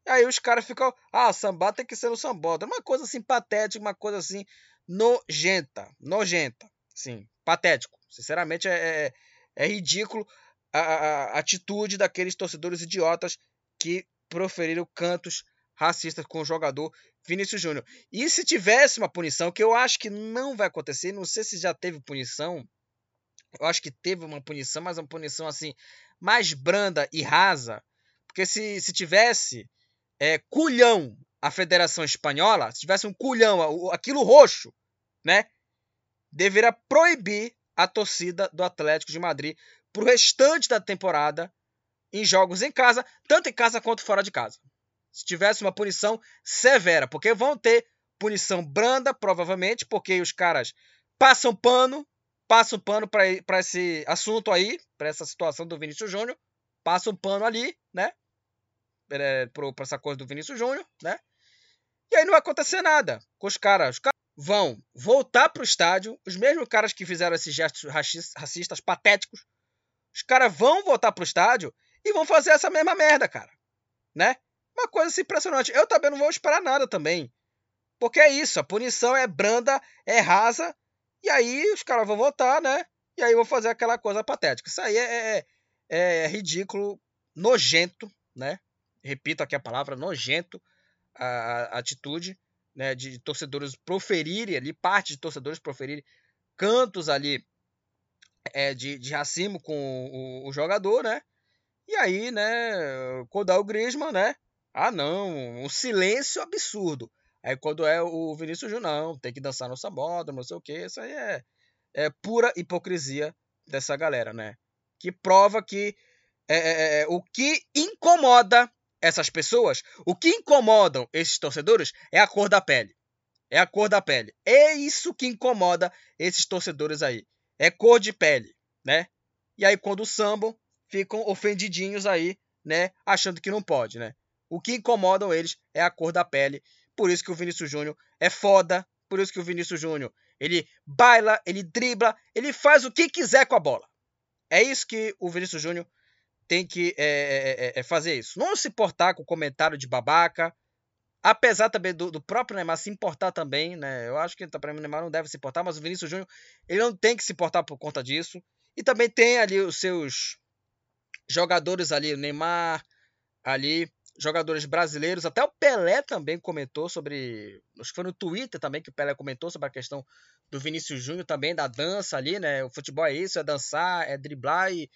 Aí os caras ficam, ah, samba tem que ser no sambódromo. Uma coisa assim patética, uma coisa assim nojenta, nojenta, sim, patético. Sinceramente é, é, é ridículo a, a, a, atitude daqueles torcedores idiotas que proferiram cantos racistas com o jogador Vinícius Júnior. E se tivesse uma punição, que eu acho que não vai acontecer, não sei se já teve punição, eu acho que teve uma punição, mas uma punição assim mais branda e rasa, porque se, se tivesse é, culhão a Federação Espanhola, se tivesse um culhão, aquilo roxo, né, deveria proibir a torcida do Atlético de Madrid para o restante da temporada em jogos em casa, tanto em casa quanto fora de casa. Se tivesse uma punição severa, porque vão ter punição branda, provavelmente, porque os caras passam pano, passam pano para esse assunto aí, para essa situação do Vinícius Júnior, passam pano ali, né? é, para essa coisa do Vinícius Júnior, né? E aí não vai acontecer nada com os caras. Os caras vão voltar pro estádio, os mesmos caras que fizeram esses gestos racistas patéticos, os caras vão voltar pro estádio e vão fazer essa mesma merda, cara. Né? Uma coisa assim impressionante. Eu também não vou esperar nada também. Porque é isso, a punição é branda, é rasa, e aí os caras vão voltar, né? E aí vão fazer aquela coisa patética. Isso aí é, é, é ridículo, nojento, né? repito aqui a palavra, nojento a, a atitude né, de torcedores proferirem ali, parte de torcedores proferirem cantos ali é, de, de racismo com o, o, jogador, né? E aí, né, quando é o Griezmann, né? Ah, não, um silêncio absurdo. Aí quando é o Vinícius Júnior, não, tem que dançar no sambódromo, não sei o que, isso aí é, é pura hipocrisia dessa galera, né? Que prova que é, é, é o que incomoda essas pessoas, o que incomodam esses torcedores é a cor da pele. É a cor da pele. É isso que incomoda esses torcedores aí. É cor de pele, né? E aí quando sambam, ficam ofendidinhos aí, né? Achando que não pode, né? O que incomodam eles é a cor da pele. Por isso que o Vinícius Júnior é foda. Por isso que o Vinícius Júnior, ele baila, ele dribla, ele faz o que quiser com a bola. É isso que o Vinícius Júnior tem que é, é, é, é fazer isso. Não se importar com o comentário de babaca, Apesar também do, do, próprio Neymar se importar também, né? Eu acho que o Neymar não deve se importar, mas o Vinícius Júnior ele não tem que se importar por conta disso. E também tem ali os seus jogadores ali, o Neymar ali, jogadores brasileiros, até o Pelé também comentou sobre, acho que foi no Twitter também que o Pelé comentou sobre a questão do Vinícius Júnior também da dança ali, né? O futebol é isso, é dançar, é driblar e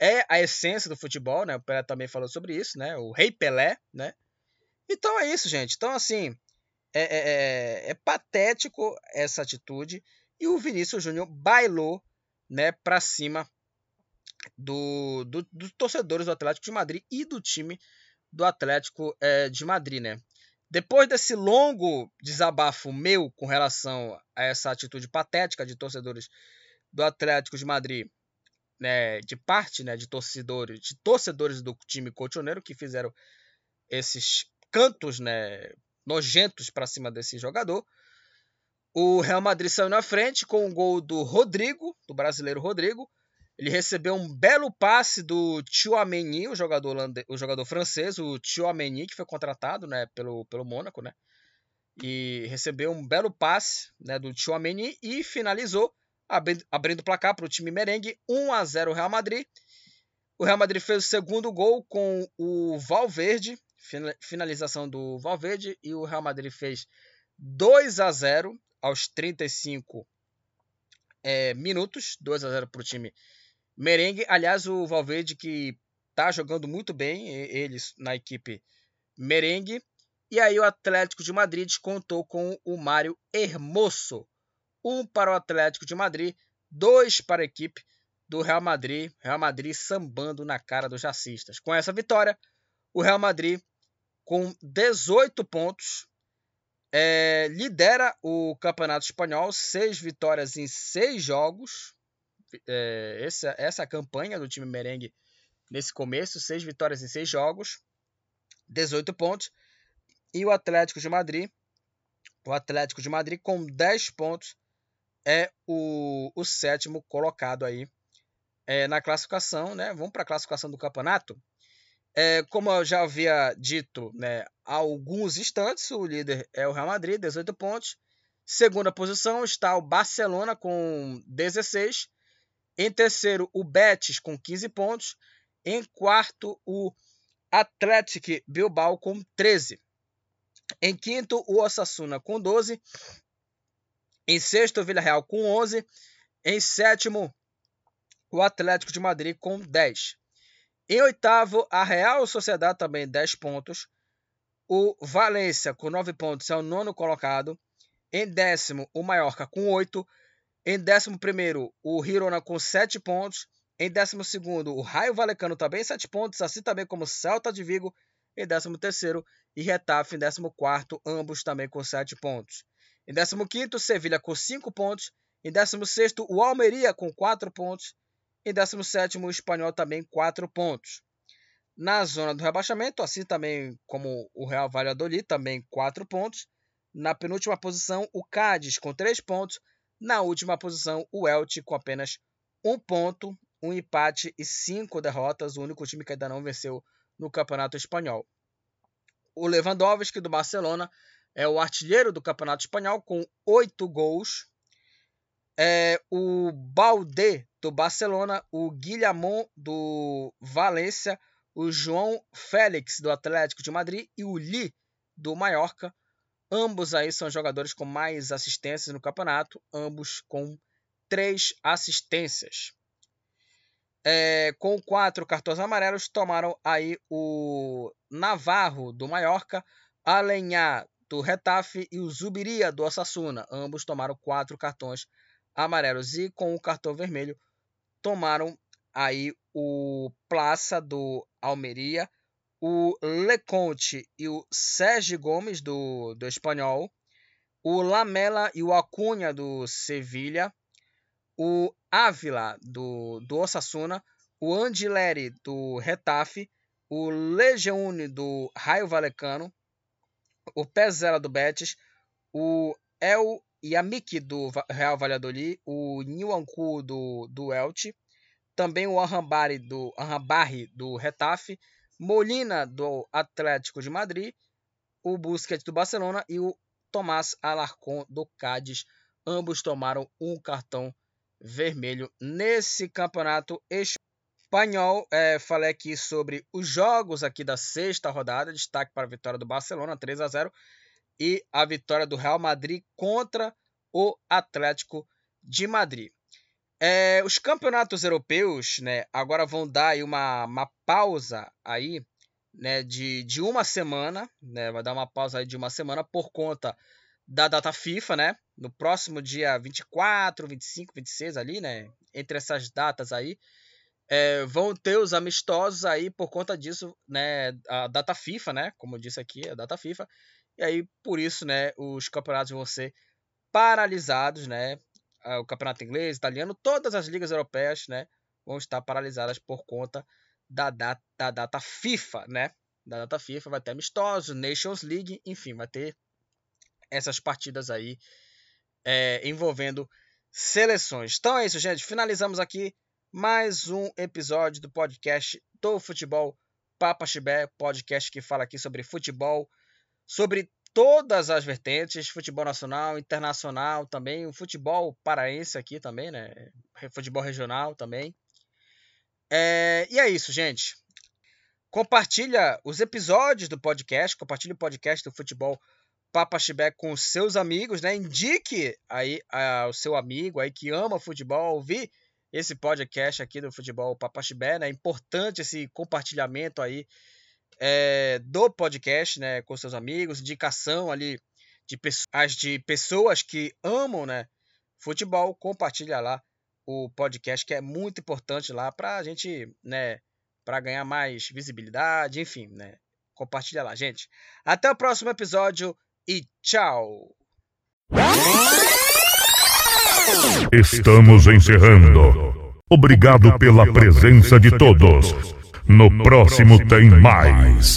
é a essência do futebol, né? O Pelé também falou sobre isso, né? O Rei Pelé, né? Então é isso, gente. Então, assim, é, é, é, é patético essa atitude. E o Vinícius Júnior bailou né, para cima do, do, dos torcedores do Atlético de Madrid e do time do Atlético é, de Madrid, né? Depois desse longo desabafo meu com relação a essa atitude patética de torcedores do Atlético de Madrid, né, de parte, né, de torcedores, de torcedores do time cotoneiro que fizeram esses cantos, né, nojentos para cima desse jogador. O Real Madrid saiu na frente com o gol do Rodrigo, do brasileiro Rodrigo. Ele recebeu um belo passe do Chouameni, o jogador, o jogador francês, o Chouameni, que foi contratado né, pelo, pelo Mônaco, né? E recebeu um belo passe né, do Chouameni e finalizou, abrindo, o placar para o time merengue, 1 a 0 Real Madrid. O Real Madrid fez o segundo gol com o Valverde, finalização do Valverde e o Real Madrid fez 2 a 0 aos 35 é, minutos, 2 a 0 para o time merengue. Aliás, o Valverde que está jogando muito bem, eles na equipe merengue. E aí o Atlético de Madrid contou com o Mário Hermoso. Um para o Atlético de Madrid, dois para a equipe do Real Madrid. Real Madrid sambando na cara dos racistas. Com essa vitória, o Real Madrid com 18 pontos. É, lidera o Campeonato Espanhol, seis vitórias em seis jogos. É, essa, essa é campanha do time merengue nesse começo: seis vitórias em seis jogos, 18 pontos. E o Atlético de Madrid, o Atlético de Madrid com 10 pontos, é o, o sétimo colocado aí é, na classificação. Né? Vamos para a classificação do campeonato. É, como eu já havia dito né, há alguns instantes, o líder é o Real Madrid, 18 pontos. Segunda posição está o Barcelona com 16. Em terceiro, o Betis com 15 pontos. Em quarto, o Atlético Bilbao com 13. Em quinto, o Osasuna com 12. Em sexto, o Villarreal com 11. Em sétimo, o Atlético de Madrid com 10. Em oitavo, a Real Sociedade também 10 pontos. O Valência com 9 pontos é o nono colocado. Em décimo, o Mallorca com 8. Em décimo primeiro, o Girona com 7 pontos. Em décimo segundo, o Raio Valecano também 7 pontos, assim também como Celta de Vigo. Em décimo terceiro, e Retafe em décimo quarto, ambos também com 7 pontos. Em décimo quinto, Sevilha com 5 pontos. Em décimo sexto, o Almeria com 4 pontos. Em 17 o Espanhol também 4 pontos. Na zona do rebaixamento, assim também como o Real Valladolid, também 4 pontos. Na penúltima posição, o Cádiz com 3 pontos. Na última posição, o Elche com apenas 1 ponto, um empate e 5 derrotas. O único time que ainda não venceu no Campeonato Espanhol. O Lewandowski do Barcelona é o artilheiro do Campeonato Espanhol com 8 gols. É, o Balde do Barcelona, o Guilhamon do Valência, o João Félix do Atlético de Madrid e o Li do Mallorca. Ambos aí são jogadores com mais assistências no campeonato, ambos com três assistências. É, com quatro cartões amarelos, tomaram aí o Navarro do Mallorca, Alenhá do Retafe e o Zubiria do Osasuna. Ambos tomaram quatro cartões amarelos. E com o cartão vermelho, tomaram aí o Plaça do Almeria, o Leconte e o Sérgio Gomes do, do Espanhol. o Lamela e o Acunha do Sevilha, o Ávila do, do Osasuna, o Andileri do Retafe, o Lejeune do Raio Valecano, o Pezela do Betis, o El Yamik do Real Valladolid, o Nwanku do, do Elche, também o Arrambari do, Arrambari do Retafe, Molina do Atlético de Madrid, o Busquets do Barcelona e o Tomás Alarcón do Cádiz. Ambos tomaram um cartão vermelho nesse campeonato espanhol. É, falei aqui sobre os jogos aqui da sexta rodada. Destaque para a vitória do Barcelona, 3 a 0 e a vitória do Real Madrid contra o Atlético de Madrid. É, os campeonatos europeus, né, agora vão dar uma, uma pausa aí, né, de, de uma semana, né, vai dar uma pausa de uma semana por conta da data FIFA, né, no próximo dia 24, 25, 26 ali, né, entre essas datas aí, é, vão ter os amistosos aí por conta disso, né, a data FIFA, né, como eu disse aqui, a data FIFA, e aí por isso, né, os campeonatos vão ser paralisados, né, o campeonato inglês, italiano, todas as ligas europeias, né, vão estar paralisadas por conta da data, da data FIFA, né? Da data FIFA vai ter amistosos, Nations League, enfim, vai ter essas partidas aí é, envolvendo seleções. Então é isso, gente. Finalizamos aqui mais um episódio do podcast do Futebol Papa Chibé, podcast que fala aqui sobre futebol, sobre todas as vertentes, futebol nacional, internacional também, o futebol paraense aqui também, né? Futebol regional também. É, e é isso, gente. Compartilha os episódios do podcast, compartilhe o podcast do futebol Papa Chibé com seus amigos, né? Indique aí ao seu amigo aí que ama futebol ouvir esse podcast aqui do futebol Papa Chibé, né? É importante esse compartilhamento aí é, do podcast, né, com seus amigos, indicação ali de pessoas, de pessoas que amam, né, futebol, compartilha lá o podcast que é muito importante lá para a gente, né, para ganhar mais visibilidade, enfim, né, compartilha lá, gente. Até o próximo episódio e tchau. Estamos encerrando. Obrigado pela presença de todos. No próximo tem mais.